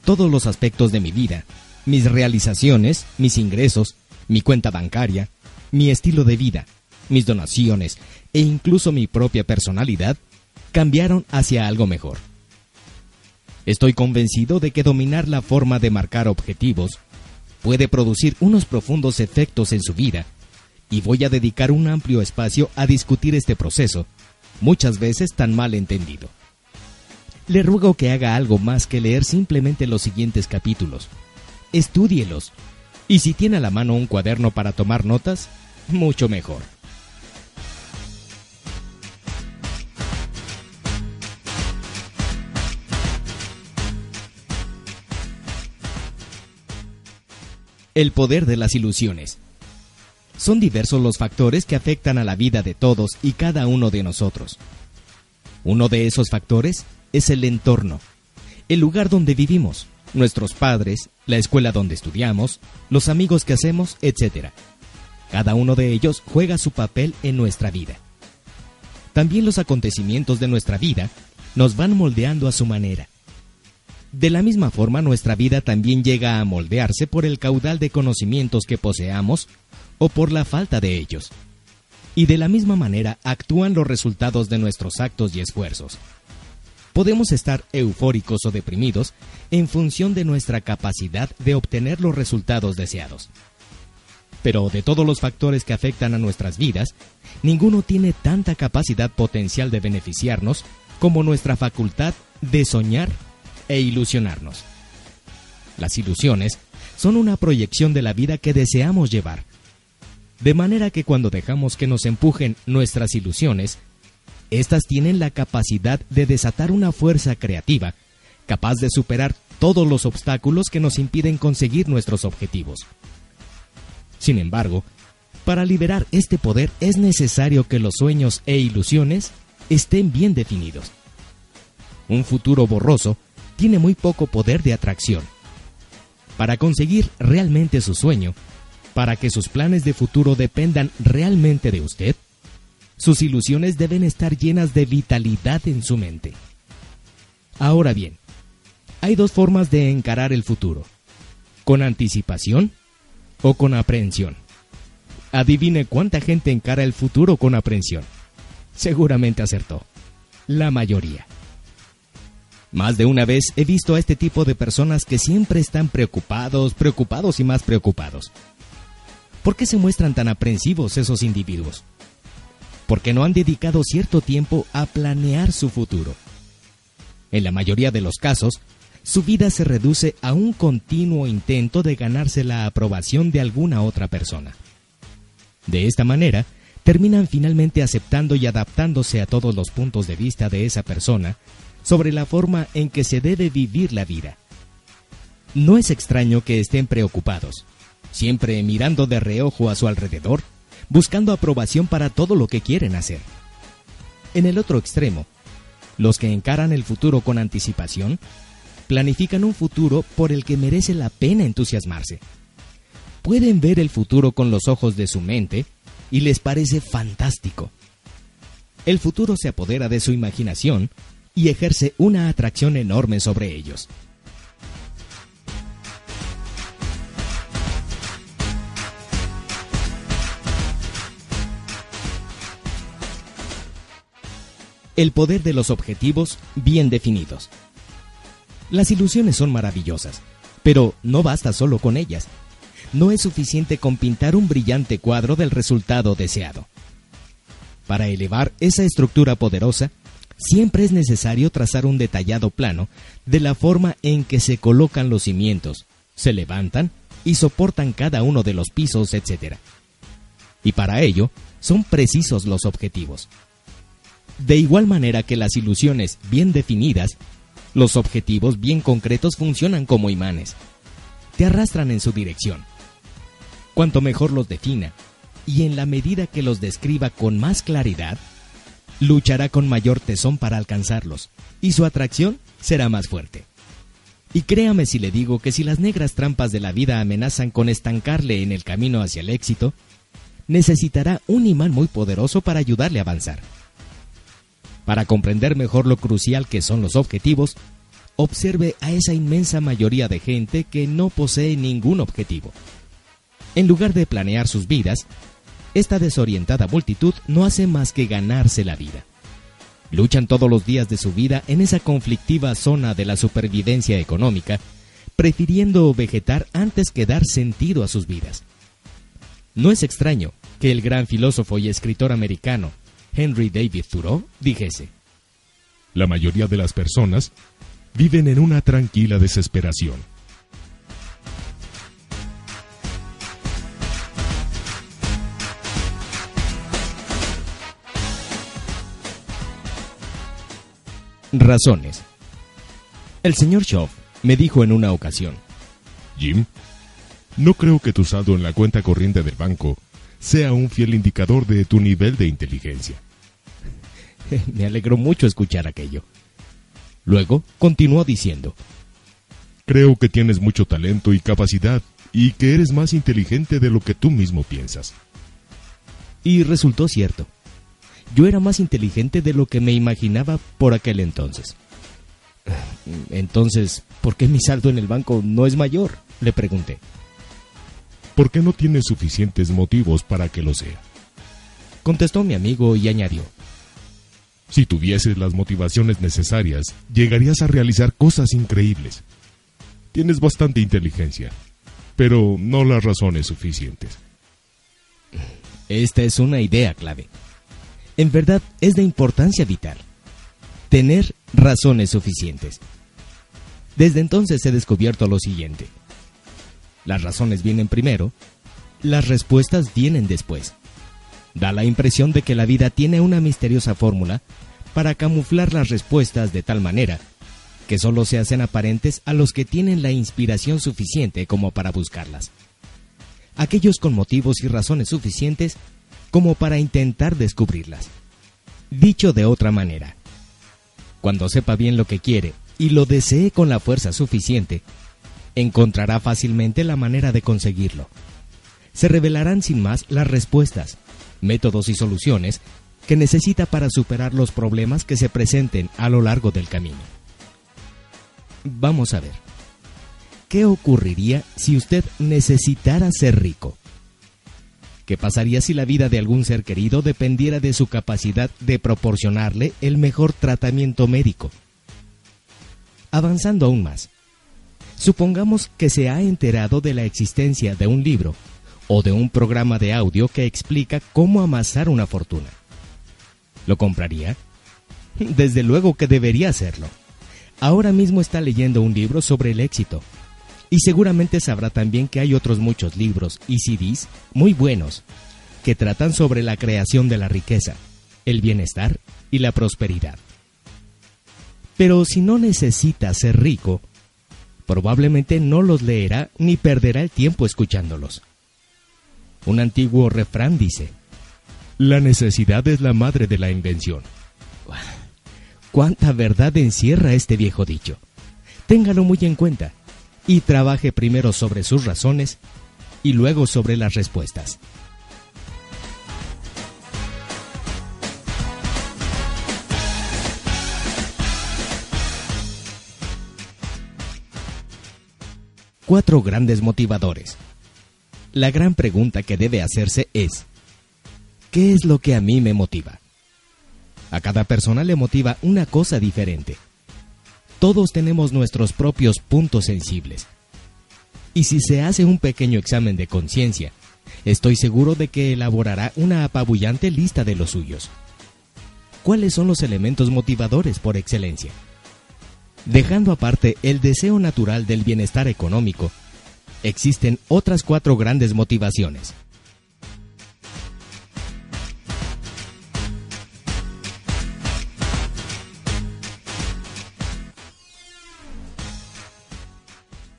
Todos los aspectos de mi vida, mis realizaciones, mis ingresos, mi cuenta bancaria, mi estilo de vida, mis donaciones e incluso mi propia personalidad cambiaron hacia algo mejor. Estoy convencido de que dominar la forma de marcar objetivos puede producir unos profundos efectos en su vida y voy a dedicar un amplio espacio a discutir este proceso, muchas veces tan mal entendido. Le ruego que haga algo más que leer simplemente los siguientes capítulos. Estúdielos. Y si tiene a la mano un cuaderno para tomar notas, mucho mejor. El poder de las ilusiones. Son diversos los factores que afectan a la vida de todos y cada uno de nosotros. Uno de esos factores es el entorno, el lugar donde vivimos, nuestros padres, la escuela donde estudiamos, los amigos que hacemos, etc. Cada uno de ellos juega su papel en nuestra vida. También los acontecimientos de nuestra vida nos van moldeando a su manera. De la misma forma, nuestra vida también llega a moldearse por el caudal de conocimientos que poseamos o por la falta de ellos. Y de la misma manera actúan los resultados de nuestros actos y esfuerzos. Podemos estar eufóricos o deprimidos en función de nuestra capacidad de obtener los resultados deseados. Pero de todos los factores que afectan a nuestras vidas, ninguno tiene tanta capacidad potencial de beneficiarnos como nuestra facultad de soñar e ilusionarnos. Las ilusiones son una proyección de la vida que deseamos llevar. De manera que cuando dejamos que nos empujen nuestras ilusiones, éstas tienen la capacidad de desatar una fuerza creativa capaz de superar todos los obstáculos que nos impiden conseguir nuestros objetivos. Sin embargo, para liberar este poder es necesario que los sueños e ilusiones estén bien definidos. Un futuro borroso tiene muy poco poder de atracción. Para conseguir realmente su sueño, para que sus planes de futuro dependan realmente de usted, sus ilusiones deben estar llenas de vitalidad en su mente. Ahora bien, hay dos formas de encarar el futuro, con anticipación o con aprehensión. Adivine cuánta gente encara el futuro con aprehensión. Seguramente acertó. La mayoría. Más de una vez he visto a este tipo de personas que siempre están preocupados, preocupados y más preocupados. ¿Por qué se muestran tan aprensivos esos individuos? Porque no han dedicado cierto tiempo a planear su futuro. En la mayoría de los casos, su vida se reduce a un continuo intento de ganarse la aprobación de alguna otra persona. De esta manera, terminan finalmente aceptando y adaptándose a todos los puntos de vista de esa persona sobre la forma en que se debe vivir la vida. No es extraño que estén preocupados, siempre mirando de reojo a su alrededor, buscando aprobación para todo lo que quieren hacer. En el otro extremo, los que encaran el futuro con anticipación planifican un futuro por el que merece la pena entusiasmarse. Pueden ver el futuro con los ojos de su mente y les parece fantástico. El futuro se apodera de su imaginación y ejerce una atracción enorme sobre ellos. El poder de los objetivos bien definidos. Las ilusiones son maravillosas, pero no basta solo con ellas. No es suficiente con pintar un brillante cuadro del resultado deseado. Para elevar esa estructura poderosa, siempre es necesario trazar un detallado plano de la forma en que se colocan los cimientos, se levantan y soportan cada uno de los pisos, etc. Y para ello, son precisos los objetivos. De igual manera que las ilusiones bien definidas los objetivos bien concretos funcionan como imanes. Te arrastran en su dirección. Cuanto mejor los defina, y en la medida que los describa con más claridad, luchará con mayor tesón para alcanzarlos, y su atracción será más fuerte. Y créame si le digo que si las negras trampas de la vida amenazan con estancarle en el camino hacia el éxito, necesitará un imán muy poderoso para ayudarle a avanzar. Para comprender mejor lo crucial que son los objetivos, observe a esa inmensa mayoría de gente que no posee ningún objetivo. En lugar de planear sus vidas, esta desorientada multitud no hace más que ganarse la vida. Luchan todos los días de su vida en esa conflictiva zona de la supervivencia económica, prefiriendo vegetar antes que dar sentido a sus vidas. No es extraño que el gran filósofo y escritor americano Henry David Thoreau dijese, La mayoría de las personas viven en una tranquila desesperación. Razones. El señor Shaw me dijo en una ocasión, Jim, no creo que tu saldo en la cuenta corriente del banco sea un fiel indicador de tu nivel de inteligencia. Me alegró mucho escuchar aquello. Luego continuó diciendo, Creo que tienes mucho talento y capacidad y que eres más inteligente de lo que tú mismo piensas. Y resultó cierto. Yo era más inteligente de lo que me imaginaba por aquel entonces. Entonces, ¿por qué mi saldo en el banco no es mayor? Le pregunté. ¿Por qué no tienes suficientes motivos para que lo sea? contestó mi amigo y añadió. Si tuvieses las motivaciones necesarias, llegarías a realizar cosas increíbles. Tienes bastante inteligencia, pero no las razones suficientes. Esta es una idea clave. En verdad es de importancia vital. Tener razones suficientes. Desde entonces he descubierto lo siguiente. Las razones vienen primero, las respuestas vienen después. Da la impresión de que la vida tiene una misteriosa fórmula para camuflar las respuestas de tal manera que solo se hacen aparentes a los que tienen la inspiración suficiente como para buscarlas. Aquellos con motivos y razones suficientes como para intentar descubrirlas. Dicho de otra manera, cuando sepa bien lo que quiere y lo desee con la fuerza suficiente, encontrará fácilmente la manera de conseguirlo. Se revelarán sin más las respuestas, métodos y soluciones que necesita para superar los problemas que se presenten a lo largo del camino. Vamos a ver. ¿Qué ocurriría si usted necesitara ser rico? ¿Qué pasaría si la vida de algún ser querido dependiera de su capacidad de proporcionarle el mejor tratamiento médico? Avanzando aún más, supongamos que se ha enterado de la existencia de un libro o de un programa de audio que explica cómo amasar una fortuna. ¿Lo compraría? Desde luego que debería hacerlo. Ahora mismo está leyendo un libro sobre el éxito. Y seguramente sabrá también que hay otros muchos libros y CDs muy buenos que tratan sobre la creación de la riqueza, el bienestar y la prosperidad. Pero si no necesita ser rico, probablemente no los leerá ni perderá el tiempo escuchándolos. Un antiguo refrán dice, la necesidad es la madre de la invención. ¿Cuánta verdad encierra este viejo dicho? Téngalo muy en cuenta y trabaje primero sobre sus razones y luego sobre las respuestas. Cuatro grandes motivadores. La gran pregunta que debe hacerse es, ¿qué es lo que a mí me motiva? A cada persona le motiva una cosa diferente. Todos tenemos nuestros propios puntos sensibles. Y si se hace un pequeño examen de conciencia, estoy seguro de que elaborará una apabullante lista de los suyos. ¿Cuáles son los elementos motivadores por excelencia? Dejando aparte el deseo natural del bienestar económico, existen otras cuatro grandes motivaciones.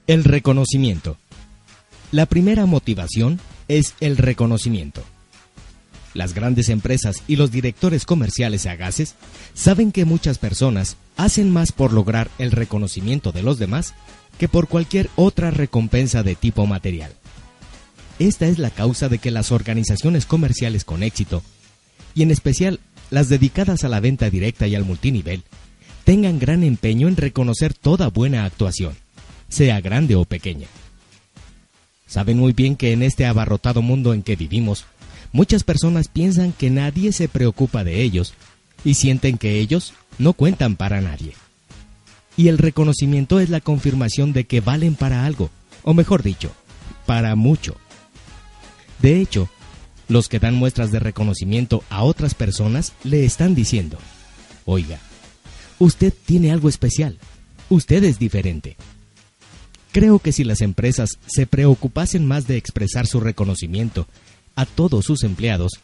El reconocimiento. La primera motivación es el reconocimiento. Las grandes empresas y los directores comerciales sagaces saben que muchas personas hacen más por lograr el reconocimiento de los demás que por cualquier otra recompensa de tipo material. Esta es la causa de que las organizaciones comerciales con éxito, y en especial las dedicadas a la venta directa y al multinivel, tengan gran empeño en reconocer toda buena actuación sea grande o pequeña. Saben muy bien que en este abarrotado mundo en que vivimos, muchas personas piensan que nadie se preocupa de ellos y sienten que ellos no cuentan para nadie. Y el reconocimiento es la confirmación de que valen para algo, o mejor dicho, para mucho. De hecho, los que dan muestras de reconocimiento a otras personas le están diciendo, oiga, usted tiene algo especial, usted es diferente. Creo que si las empresas se preocupasen más de expresar su reconocimiento a todos sus empleados,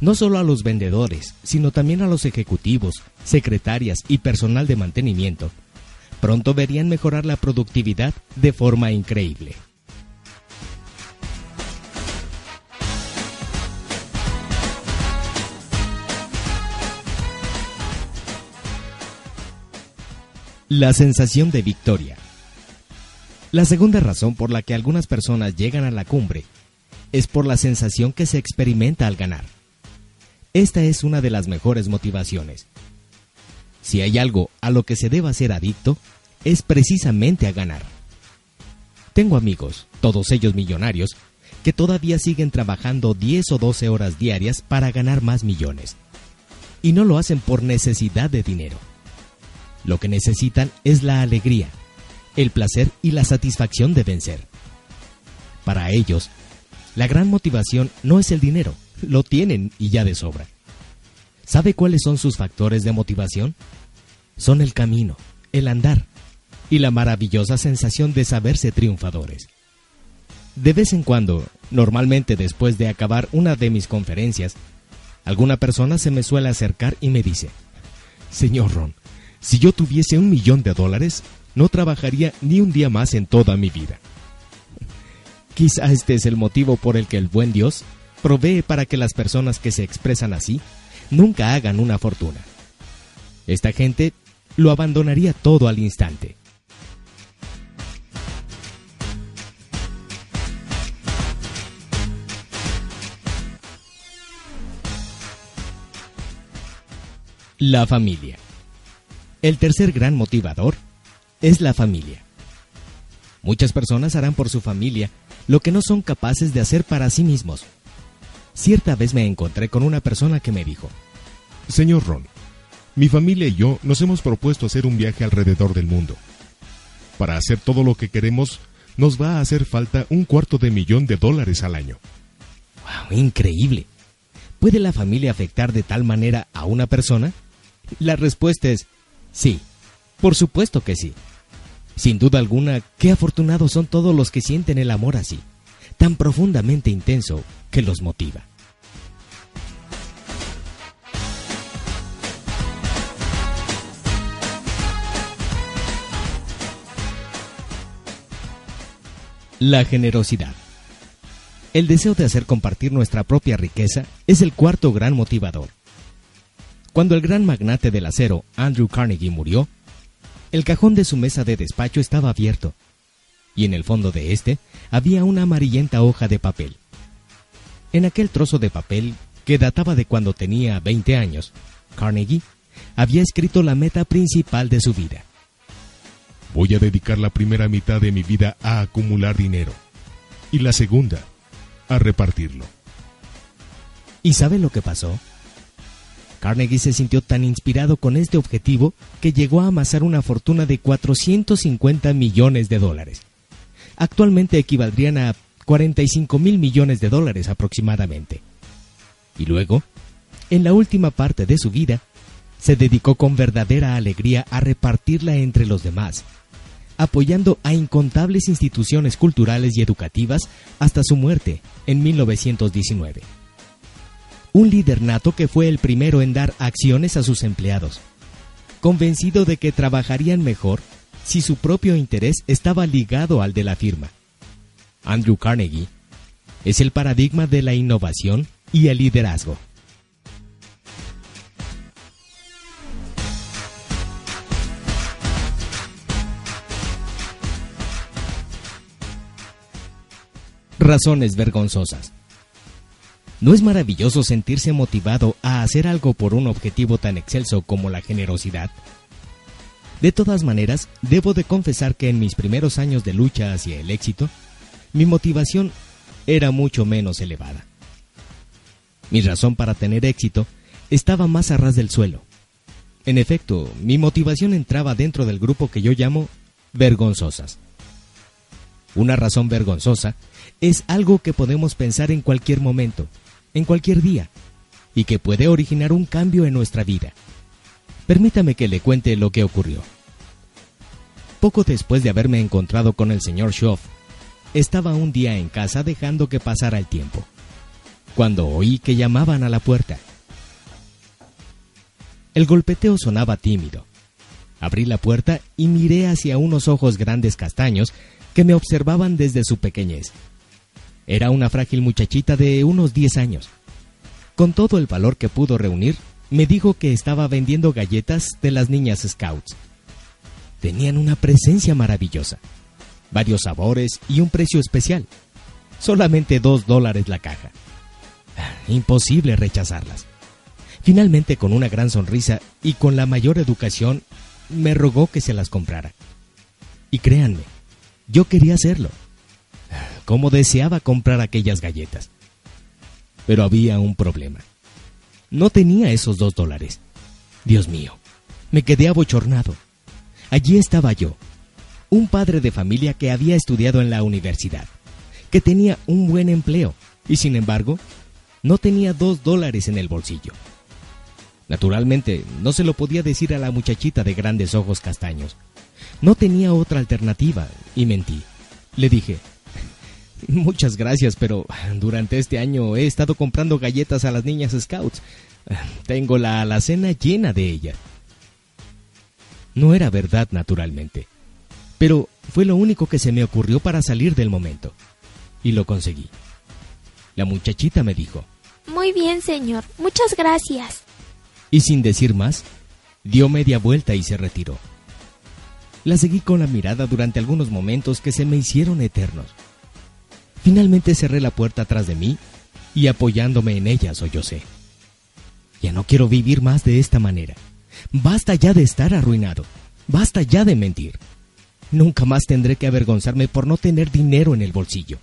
no solo a los vendedores, sino también a los ejecutivos, secretarias y personal de mantenimiento, pronto verían mejorar la productividad de forma increíble. La sensación de victoria. La segunda razón por la que algunas personas llegan a la cumbre es por la sensación que se experimenta al ganar. Esta es una de las mejores motivaciones. Si hay algo a lo que se deba ser adicto, es precisamente a ganar. Tengo amigos, todos ellos millonarios, que todavía siguen trabajando 10 o 12 horas diarias para ganar más millones. Y no lo hacen por necesidad de dinero. Lo que necesitan es la alegría, el placer y la satisfacción de vencer. Para ellos, la gran motivación no es el dinero, lo tienen y ya de sobra. ¿Sabe cuáles son sus factores de motivación? Son el camino, el andar y la maravillosa sensación de saberse triunfadores. De vez en cuando, normalmente después de acabar una de mis conferencias, alguna persona se me suele acercar y me dice, Señor Ron, si yo tuviese un millón de dólares, no trabajaría ni un día más en toda mi vida. Quizá este es el motivo por el que el buen Dios provee para que las personas que se expresan así nunca hagan una fortuna. Esta gente lo abandonaría todo al instante. La familia. El tercer gran motivador es la familia. Muchas personas harán por su familia lo que no son capaces de hacer para sí mismos. Cierta vez me encontré con una persona que me dijo, Señor Ron, mi familia y yo nos hemos propuesto hacer un viaje alrededor del mundo. Para hacer todo lo que queremos, nos va a hacer falta un cuarto de millón de dólares al año. ¡Wow! Increíble. ¿Puede la familia afectar de tal manera a una persona? La respuesta es sí. Por supuesto que sí. Sin duda alguna, qué afortunados son todos los que sienten el amor así, tan profundamente intenso que los motiva. La generosidad. El deseo de hacer compartir nuestra propia riqueza es el cuarto gran motivador. Cuando el gran magnate del acero, Andrew Carnegie, murió, el cajón de su mesa de despacho estaba abierto, y en el fondo de éste había una amarillenta hoja de papel. En aquel trozo de papel, que databa de cuando tenía 20 años, Carnegie había escrito la meta principal de su vida. Voy a dedicar la primera mitad de mi vida a acumular dinero y la segunda a repartirlo. ¿Y sabe lo que pasó? Carnegie se sintió tan inspirado con este objetivo que llegó a amasar una fortuna de 450 millones de dólares. Actualmente equivaldrían a 45 mil millones de dólares aproximadamente. Y luego, en la última parte de su vida, se dedicó con verdadera alegría a repartirla entre los demás, apoyando a incontables instituciones culturales y educativas hasta su muerte en 1919 un líder nato que fue el primero en dar acciones a sus empleados, convencido de que trabajarían mejor si su propio interés estaba ligado al de la firma. Andrew Carnegie es el paradigma de la innovación y el liderazgo. Razones vergonzosas. ¿No es maravilloso sentirse motivado a hacer algo por un objetivo tan excelso como la generosidad? De todas maneras, debo de confesar que en mis primeros años de lucha hacia el éxito, mi motivación era mucho menos elevada. Mi razón para tener éxito estaba más a ras del suelo. En efecto, mi motivación entraba dentro del grupo que yo llamo vergonzosas. Una razón vergonzosa es algo que podemos pensar en cualquier momento, en cualquier día, y que puede originar un cambio en nuestra vida. Permítame que le cuente lo que ocurrió. Poco después de haberme encontrado con el señor Schoff, estaba un día en casa dejando que pasara el tiempo, cuando oí que llamaban a la puerta. El golpeteo sonaba tímido. Abrí la puerta y miré hacia unos ojos grandes castaños que me observaban desde su pequeñez. Era una frágil muchachita de unos 10 años. Con todo el valor que pudo reunir, me dijo que estaba vendiendo galletas de las niñas Scouts. Tenían una presencia maravillosa, varios sabores y un precio especial. Solamente dos dólares la caja. Imposible rechazarlas. Finalmente, con una gran sonrisa y con la mayor educación, me rogó que se las comprara. Y créanme, yo quería hacerlo cómo deseaba comprar aquellas galletas. Pero había un problema. No tenía esos dos dólares. Dios mío, me quedé abochornado. Allí estaba yo, un padre de familia que había estudiado en la universidad, que tenía un buen empleo y sin embargo no tenía dos dólares en el bolsillo. Naturalmente, no se lo podía decir a la muchachita de grandes ojos castaños. No tenía otra alternativa y mentí. Le dije, muchas gracias, pero durante este año he estado comprando galletas a las niñas Scouts. Tengo la alacena llena de ellas. No era verdad, naturalmente, pero fue lo único que se me ocurrió para salir del momento. Y lo conseguí. La muchachita me dijo, Muy bien, señor, muchas gracias. Y sin decir más, dio media vuelta y se retiró. La seguí con la mirada durante algunos momentos que se me hicieron eternos. Finalmente cerré la puerta atrás de mí y apoyándome en ella sollocé. Ya no quiero vivir más de esta manera. Basta ya de estar arruinado. Basta ya de mentir. Nunca más tendré que avergonzarme por no tener dinero en el bolsillo.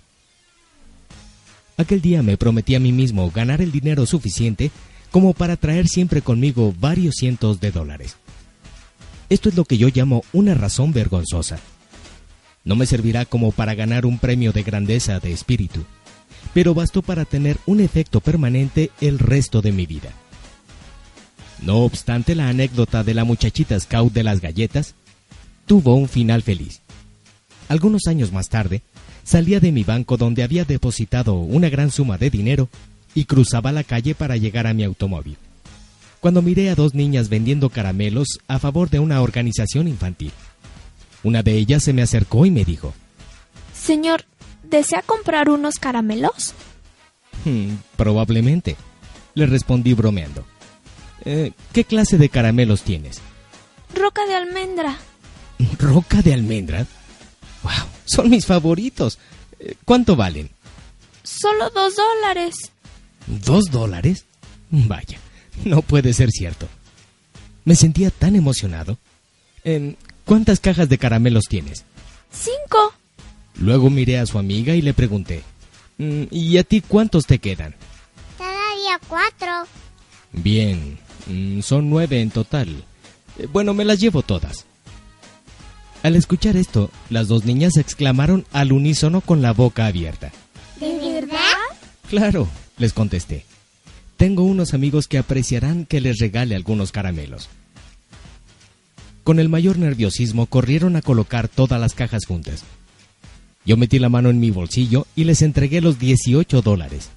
Aquel día me prometí a mí mismo ganar el dinero suficiente como para traer siempre conmigo varios cientos de dólares. Esto es lo que yo llamo una razón vergonzosa. No me servirá como para ganar un premio de grandeza de espíritu, pero bastó para tener un efecto permanente el resto de mi vida. No obstante, la anécdota de la muchachita scout de las galletas tuvo un final feliz. Algunos años más tarde, salía de mi banco donde había depositado una gran suma de dinero y cruzaba la calle para llegar a mi automóvil. Cuando miré a dos niñas vendiendo caramelos a favor de una organización infantil. Una de ellas se me acercó y me dijo, Señor, ¿desea comprar unos caramelos? "Hmm, probablemente, le respondí bromeando. "Eh, ¿Qué clase de caramelos tienes? Roca de almendra. ¿Roca de almendra? ¡Wow! Son mis favoritos. Eh, ¿Cuánto valen? Solo dos dólares. ¿Dos dólares? Vaya, no puede ser cierto. Me sentía tan emocionado. Em, ¿Cuántas cajas de caramelos tienes? Cinco. Luego miré a su amiga y le pregunté, "Mm, ¿y a ti cuántos te quedan? Todavía cuatro. Bien, mm, son nueve en total. Eh, Bueno, me las llevo todas. Al escuchar esto, las dos niñas exclamaron al unísono con la boca abierta. ¿De verdad? Claro, les contesté. Tengo unos amigos que apreciarán que les regale algunos caramelos. Con el mayor nerviosismo corrieron a colocar todas las cajas juntas. Yo metí la mano en mi bolsillo y les entregué los 18 dólares.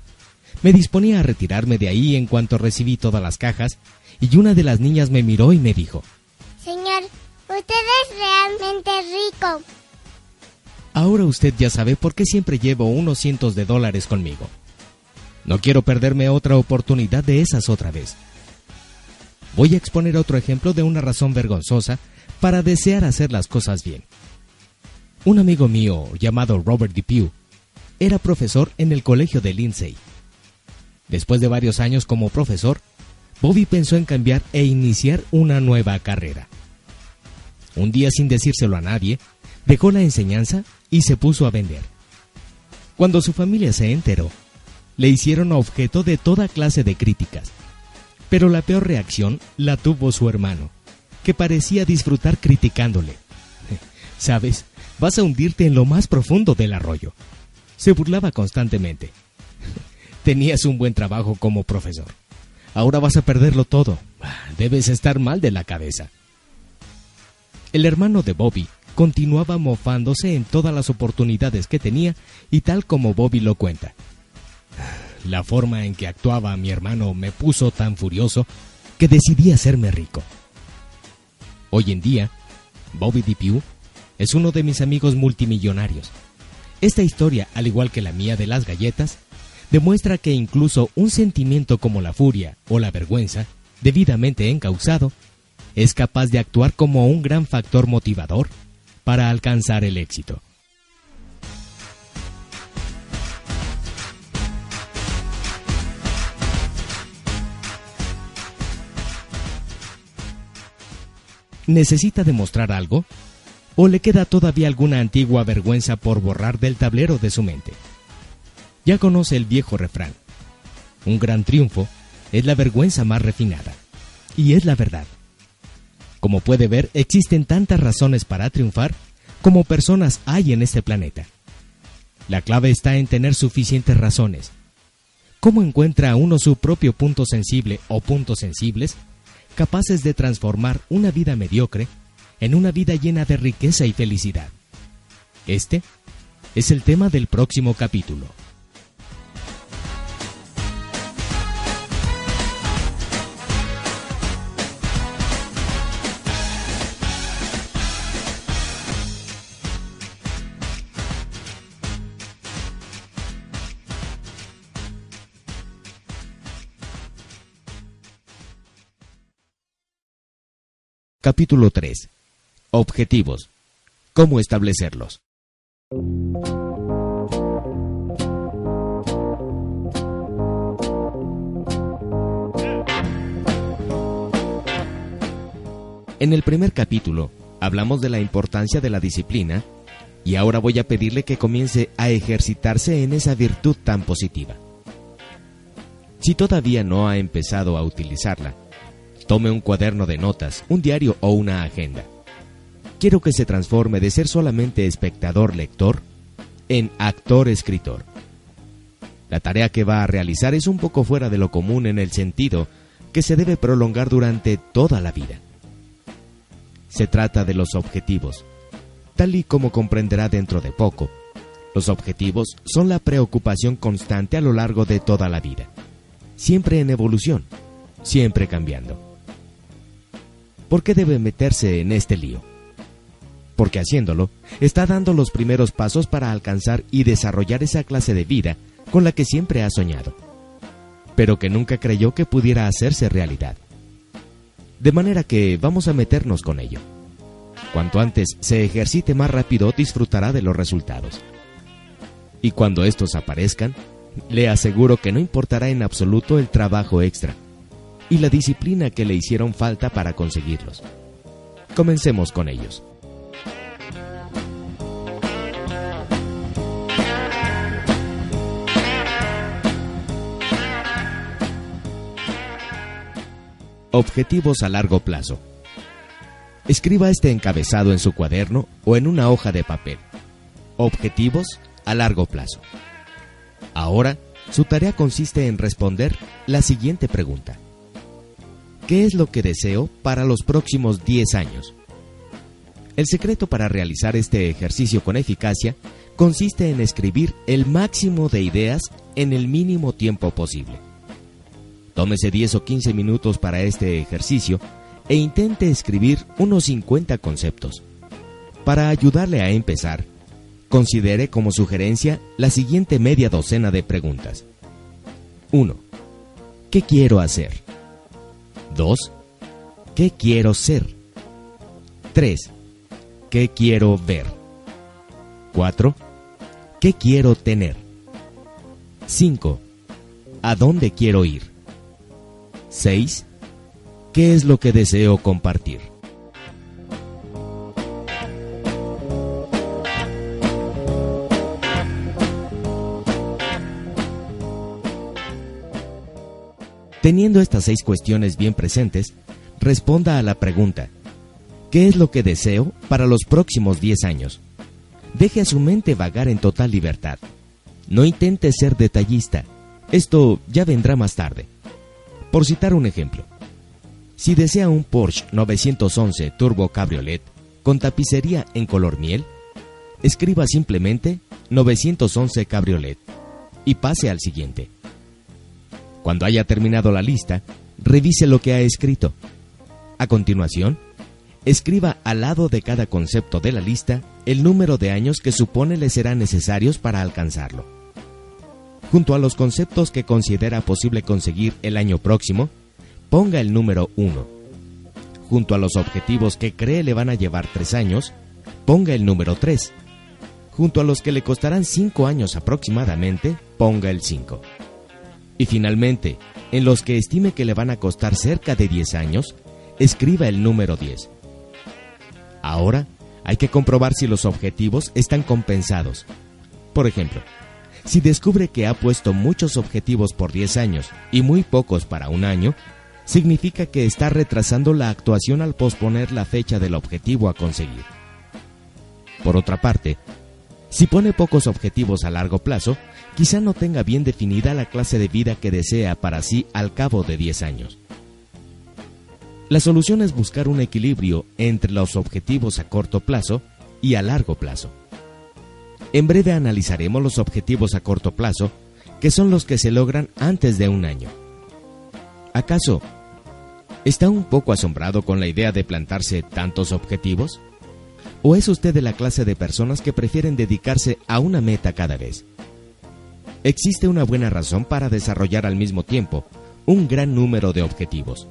Me disponía a retirarme de ahí en cuanto recibí todas las cajas y una de las niñas me miró y me dijo, Señor, usted es realmente rico. Ahora usted ya sabe por qué siempre llevo unos cientos de dólares conmigo. No quiero perderme otra oportunidad de esas otra vez. Voy a exponer otro ejemplo de una razón vergonzosa para desear hacer las cosas bien. Un amigo mío llamado Robert Depew era profesor en el colegio de Lindsay. Después de varios años como profesor, Bobby pensó en cambiar e iniciar una nueva carrera. Un día sin decírselo a nadie, dejó la enseñanza y se puso a vender. Cuando su familia se enteró, le hicieron objeto de toda clase de críticas. Pero la peor reacción la tuvo su hermano, que parecía disfrutar criticándole. Sabes, vas a hundirte en lo más profundo del arroyo. Se burlaba constantemente. Tenías un buen trabajo como profesor. Ahora vas a perderlo todo. Debes estar mal de la cabeza. El hermano de Bobby continuaba mofándose en todas las oportunidades que tenía y tal como Bobby lo cuenta. La forma en que actuaba mi hermano me puso tan furioso que decidí hacerme rico. Hoy en día, Bobby Depew es uno de mis amigos multimillonarios. Esta historia, al igual que la mía de las galletas, demuestra que incluso un sentimiento como la furia o la vergüenza, debidamente encauzado, es capaz de actuar como un gran factor motivador para alcanzar el éxito. ¿Necesita demostrar algo? ¿O le queda todavía alguna antigua vergüenza por borrar del tablero de su mente? Ya conoce el viejo refrán. Un gran triunfo es la vergüenza más refinada. Y es la verdad. Como puede ver, existen tantas razones para triunfar como personas hay en este planeta. La clave está en tener suficientes razones. ¿Cómo encuentra uno su propio punto sensible o puntos sensibles capaces de transformar una vida mediocre en una vida llena de riqueza y felicidad? Este es el tema del próximo capítulo. Capítulo 3. Objetivos. ¿Cómo establecerlos? En el primer capítulo hablamos de la importancia de la disciplina y ahora voy a pedirle que comience a ejercitarse en esa virtud tan positiva. Si todavía no ha empezado a utilizarla, tome un cuaderno de notas, un diario o una agenda. Quiero que se transforme de ser solamente espectador-lector en actor-escritor. La tarea que va a realizar es un poco fuera de lo común en el sentido que se debe prolongar durante toda la vida. Se trata de los objetivos. Tal y como comprenderá dentro de poco, los objetivos son la preocupación constante a lo largo de toda la vida, siempre en evolución, siempre cambiando. ¿Por qué debe meterse en este lío? Porque haciéndolo, está dando los primeros pasos para alcanzar y desarrollar esa clase de vida con la que siempre ha soñado, pero que nunca creyó que pudiera hacerse realidad. De manera que vamos a meternos con ello. Cuanto antes se ejercite más rápido disfrutará de los resultados. Y cuando estos aparezcan, le aseguro que no importará en absoluto el trabajo extra y la disciplina que le hicieron falta para conseguirlos. Comencemos con ellos. Objetivos a largo plazo. Escriba este encabezado en su cuaderno o en una hoja de papel. Objetivos a largo plazo. Ahora, su tarea consiste en responder la siguiente pregunta. ¿Qué es lo que deseo para los próximos 10 años? El secreto para realizar este ejercicio con eficacia consiste en escribir el máximo de ideas en el mínimo tiempo posible. Tómese 10 o 15 minutos para este ejercicio e intente escribir unos 50 conceptos. Para ayudarle a empezar, considere como sugerencia la siguiente media docena de preguntas. 1. ¿Qué quiero hacer? 2. ¿Qué quiero ser? 3. ¿Qué quiero ver? 4. ¿Qué quiero tener? 5. ¿A dónde quiero ir? 6. ¿Qué es lo que deseo compartir? Teniendo estas seis cuestiones bien presentes, responda a la pregunta, ¿qué es lo que deseo para los próximos 10 años? Deje a su mente vagar en total libertad. No intente ser detallista. Esto ya vendrá más tarde. Por citar un ejemplo, si desea un Porsche 911 Turbo Cabriolet con tapicería en color miel, escriba simplemente 911 Cabriolet y pase al siguiente. Cuando haya terminado la lista, revise lo que ha escrito. A continuación, escriba al lado de cada concepto de la lista el número de años que supone le serán necesarios para alcanzarlo. Junto a los conceptos que considera posible conseguir el año próximo, ponga el número 1. Junto a los objetivos que cree le van a llevar 3 años, ponga el número 3. Junto a los que le costarán 5 años aproximadamente, ponga el 5. Y finalmente, en los que estime que le van a costar cerca de 10 años, escriba el número 10. Ahora, Hay que comprobar si los objetivos están compensados. Por ejemplo, si descubre que ha puesto muchos objetivos por 10 años y muy pocos para un año, significa que está retrasando la actuación al posponer la fecha del objetivo a conseguir. Por otra parte, si pone pocos objetivos a largo plazo, quizá no tenga bien definida la clase de vida que desea para sí al cabo de 10 años. La solución es buscar un equilibrio entre los objetivos a corto plazo y a largo plazo. En breve analizaremos los objetivos a corto plazo, que son los que se logran antes de un año. ¿Acaso está un poco asombrado con la idea de plantarse tantos objetivos? ¿O es usted de la clase de personas que prefieren dedicarse a una meta cada vez? Existe una buena razón para desarrollar al mismo tiempo un gran número de objetivos.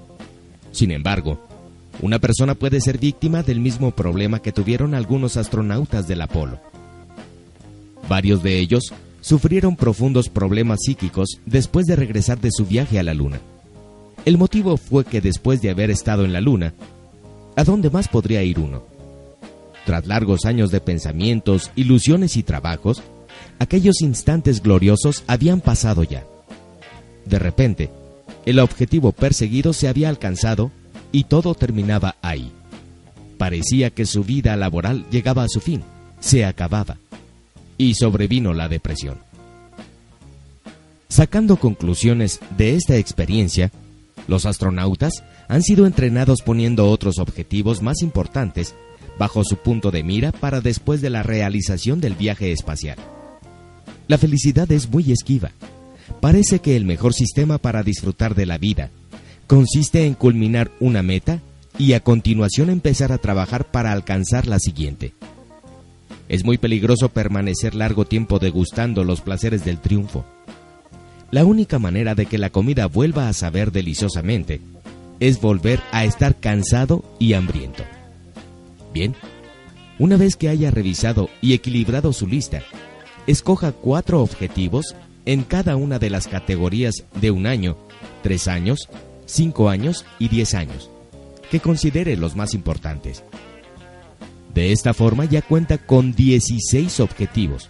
Sin embargo, una persona puede ser víctima del mismo problema que tuvieron algunos astronautas del Apolo. Varios de ellos sufrieron profundos problemas psíquicos después de regresar de su viaje a la Luna. El motivo fue que después de haber estado en la Luna, ¿a dónde más podría ir uno? Tras largos años de pensamientos, ilusiones y trabajos, aquellos instantes gloriosos habían pasado ya. De repente, el objetivo perseguido se había alcanzado y todo terminaba ahí. Parecía que su vida laboral llegaba a su fin, se acababa, y sobrevino la depresión. Sacando conclusiones de esta experiencia, los astronautas han sido entrenados poniendo otros objetivos más importantes bajo su punto de mira para después de la realización del viaje espacial. La felicidad es muy esquiva, Parece que el mejor sistema para disfrutar de la vida consiste en culminar una meta y a continuación empezar a trabajar para alcanzar la siguiente. Es muy peligroso permanecer largo tiempo degustando los placeres del triunfo. La única manera de que la comida vuelva a saber deliciosamente es volver a estar cansado y hambriento. Bien, una vez que haya revisado y equilibrado su lista, escoja cuatro objetivos en cada una de las categorías de un año, tres años, cinco años y diez años, que considere los más importantes. De esta forma ya cuenta con 16 objetivos.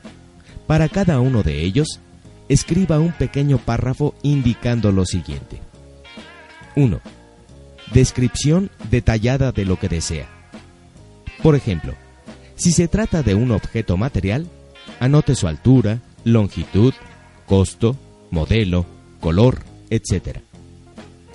Para cada uno de ellos, escriba un pequeño párrafo indicando lo siguiente. 1. Descripción detallada de lo que desea. Por ejemplo, si se trata de un objeto material, anote su altura, longitud, costo, modelo, color, etc.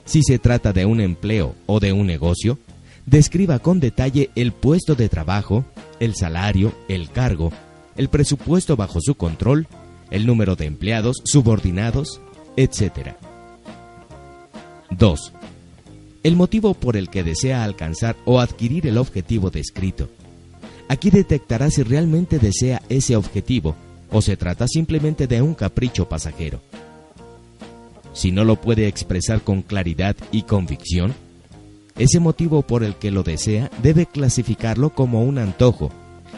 Si se trata de un empleo o de un negocio, describa con detalle el puesto de trabajo, el salario, el cargo, el presupuesto bajo su control, el número de empleados, subordinados, etc. 2. El motivo por el que desea alcanzar o adquirir el objetivo descrito. Aquí detectará si realmente desea ese objetivo o se trata simplemente de un capricho pasajero. Si no lo puede expresar con claridad y convicción, ese motivo por el que lo desea debe clasificarlo como un antojo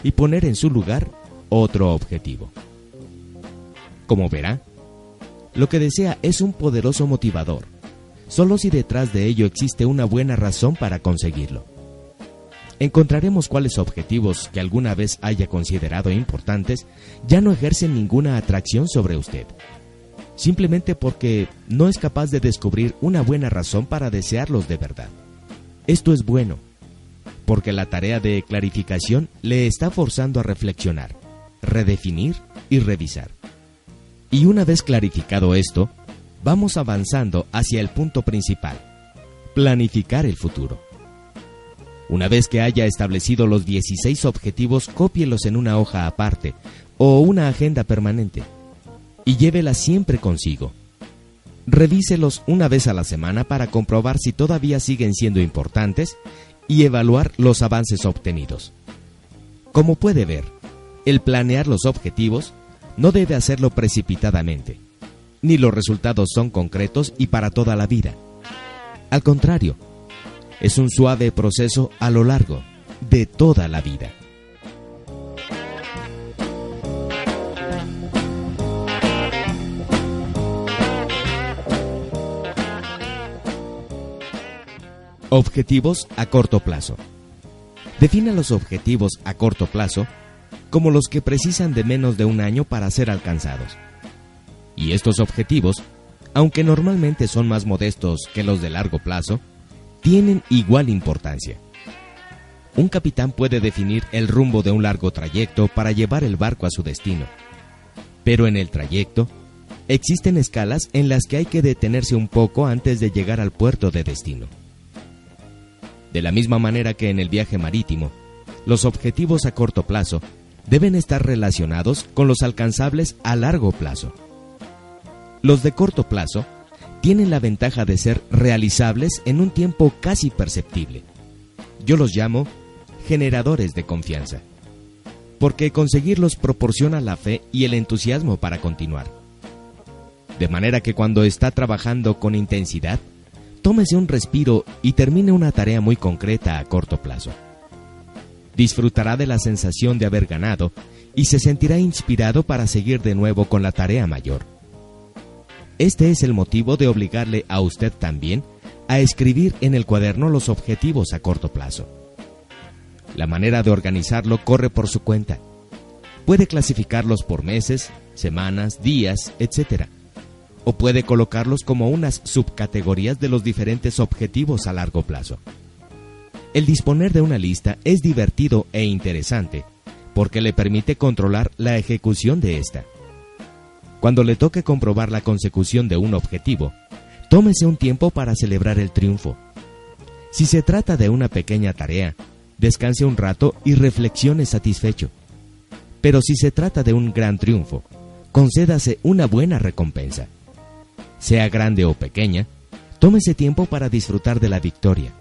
y poner en su lugar otro objetivo. Como verá, lo que desea es un poderoso motivador, solo si detrás de ello existe una buena razón para conseguirlo encontraremos cuáles objetivos que alguna vez haya considerado importantes ya no ejercen ninguna atracción sobre usted, simplemente porque no es capaz de descubrir una buena razón para desearlos de verdad. Esto es bueno, porque la tarea de clarificación le está forzando a reflexionar, redefinir y revisar. Y una vez clarificado esto, vamos avanzando hacia el punto principal, planificar el futuro. Una vez que haya establecido los 16 objetivos, cópielos en una hoja aparte o una agenda permanente y llévelas siempre consigo. Revíselos una vez a la semana para comprobar si todavía siguen siendo importantes y evaluar los avances obtenidos. Como puede ver, el planear los objetivos no debe hacerlo precipitadamente, ni los resultados son concretos y para toda la vida. Al contrario, es un suave proceso a lo largo de toda la vida. Objetivos a corto plazo. Defina los objetivos a corto plazo como los que precisan de menos de un año para ser alcanzados. Y estos objetivos, aunque normalmente son más modestos que los de largo plazo, tienen igual importancia. Un capitán puede definir el rumbo de un largo trayecto para llevar el barco a su destino. Pero en el trayecto, existen escalas en las que hay que detenerse un poco antes de llegar al puerto de destino. De la misma manera que en el viaje marítimo, los objetivos a corto plazo deben estar relacionados con los alcanzables a largo plazo. Los de corto plazo tienen la ventaja de ser realizables en un tiempo casi perceptible. Yo los llamo generadores de confianza, porque conseguirlos proporciona la fe y el entusiasmo para continuar. De manera que cuando está trabajando con intensidad, tómese un respiro y termine una tarea muy concreta a corto plazo. Disfrutará de la sensación de haber ganado y se sentirá inspirado para seguir de nuevo con la tarea mayor. Este es el motivo de obligarle a usted también a escribir en el cuaderno los objetivos a corto plazo. La manera de organizarlo corre por su cuenta. Puede clasificarlos por meses, semanas, días, etc. O puede colocarlos como unas subcategorías de los diferentes objetivos a largo plazo. El disponer de una lista es divertido e interesante porque le permite controlar la ejecución de esta. Cuando le toque comprobar la consecución de un objetivo, tómese un tiempo para celebrar el triunfo. Si se trata de una pequeña tarea, descanse un rato y reflexione satisfecho. Pero si se trata de un gran triunfo, concédase una buena recompensa. Sea grande o pequeña, tómese tiempo para disfrutar de la victoria.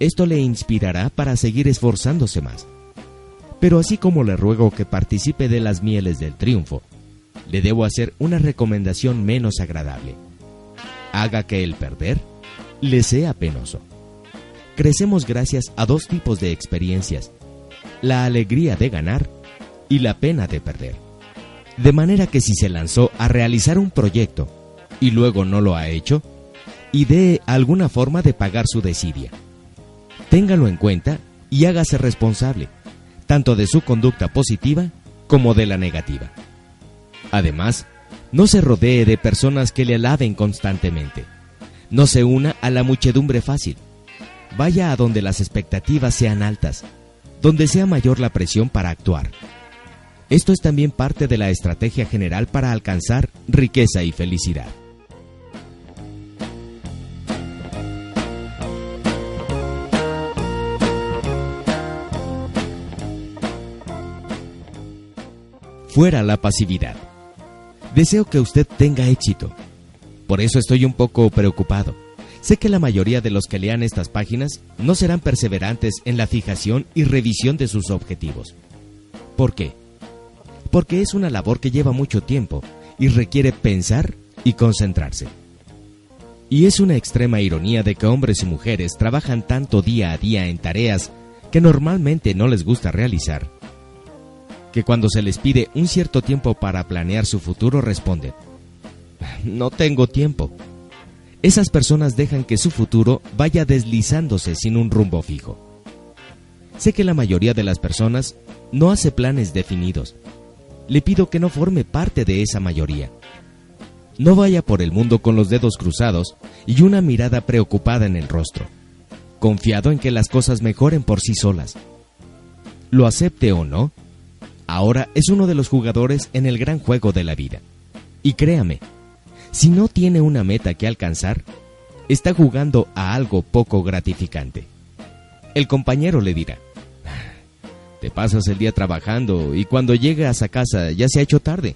Esto le inspirará para seguir esforzándose más. Pero así como le ruego que participe de las mieles del triunfo, le debo hacer una recomendación menos agradable. Haga que el perder le sea penoso crecemos gracias a dos tipos de experiencias, la alegría de ganar y la pena de perder. De manera que si se lanzó a realizar un proyecto y luego no lo ha hecho, idee alguna forma de pagar su desidia. Téngalo en cuenta y hágase responsable, tanto de su conducta positiva como de la negativa. Además, no se rodee de personas que le alaben constantemente. No se una a la muchedumbre fácil vaya a donde las expectativas sean altas, donde sea mayor la presión para actuar. Esto es también parte de la estrategia general para alcanzar riqueza y felicidad. Fuera la pasividad. Deseo que usted tenga éxito. Por eso estoy un poco preocupado Sé que la mayoría de los que lean estas páginas no serán perseverantes en la fijación y revisión de sus objetivos. ¿Por qué? Porque es una labor que lleva mucho tiempo y requiere pensar y concentrarse. Y es una extrema ironía de que hombres y mujeres trabajan tanto día a día en tareas que normalmente no les gusta realizar, que cuando se les pide un cierto tiempo para planear su futuro responden, no tengo tiempo. Esas personas dejan que su futuro vaya deslizándose sin un rumbo fijo. Sé que la mayoría de las personas no hace planes definidos. Le pido que no forme parte de esa mayoría. No vaya por el mundo con los dedos cruzados y una mirada preocupada en el rostro, confiado en que las cosas mejoren por sí solas. Lo acepte o no, ahora es uno de los jugadores en el gran juego de la vida. Y créame, si no tiene una meta que alcanzar, está jugando a algo poco gratificante. El compañero le dirá, te pasas el día trabajando y cuando llegas a casa ya se ha hecho tarde.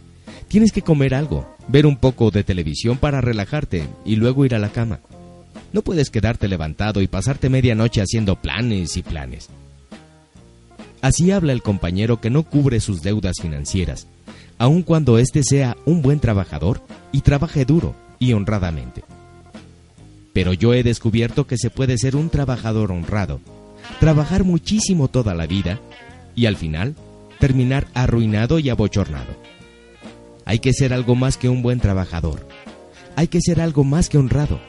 Tienes que comer algo, ver un poco de televisión para relajarte y luego ir a la cama. No puedes quedarte levantado y pasarte media noche haciendo planes y planes. Así habla el compañero que no cubre sus deudas financieras, aun cuando éste sea un buen trabajador y trabaje duro y honradamente. Pero yo he descubierto que se puede ser un trabajador honrado, trabajar muchísimo toda la vida y al final terminar arruinado y abochornado. Hay que ser algo más que un buen trabajador. Hay que ser algo más que honrado.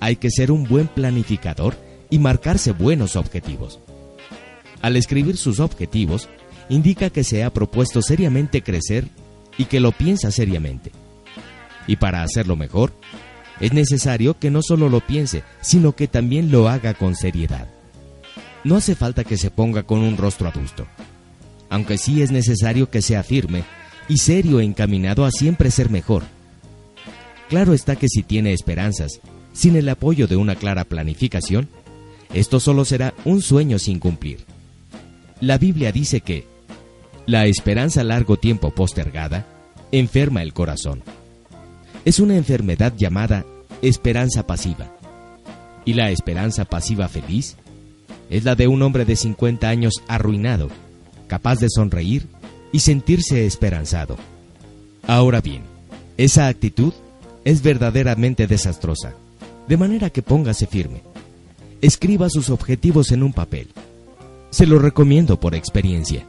Hay que ser un buen planificador y marcarse buenos objetivos. Al escribir sus objetivos, indica que se ha propuesto seriamente crecer y que lo piensa seriamente. Y para hacerlo mejor, es necesario que no solo lo piense, sino que también lo haga con seriedad. No hace falta que se ponga con un rostro adusto, aunque sí es necesario que sea firme y serio encaminado a siempre ser mejor. Claro está que si tiene esperanzas, sin el apoyo de una clara planificación, esto solo será un sueño sin cumplir. La Biblia dice que la esperanza largo tiempo postergada enferma el corazón. Es una enfermedad llamada esperanza pasiva. Y la esperanza pasiva feliz es la de un hombre de 50 años arruinado, capaz de sonreír y sentirse esperanzado. Ahora bien, esa actitud es verdaderamente desastrosa, de manera que póngase firme. Escriba sus objetivos en un papel. Se lo recomiendo por experiencia.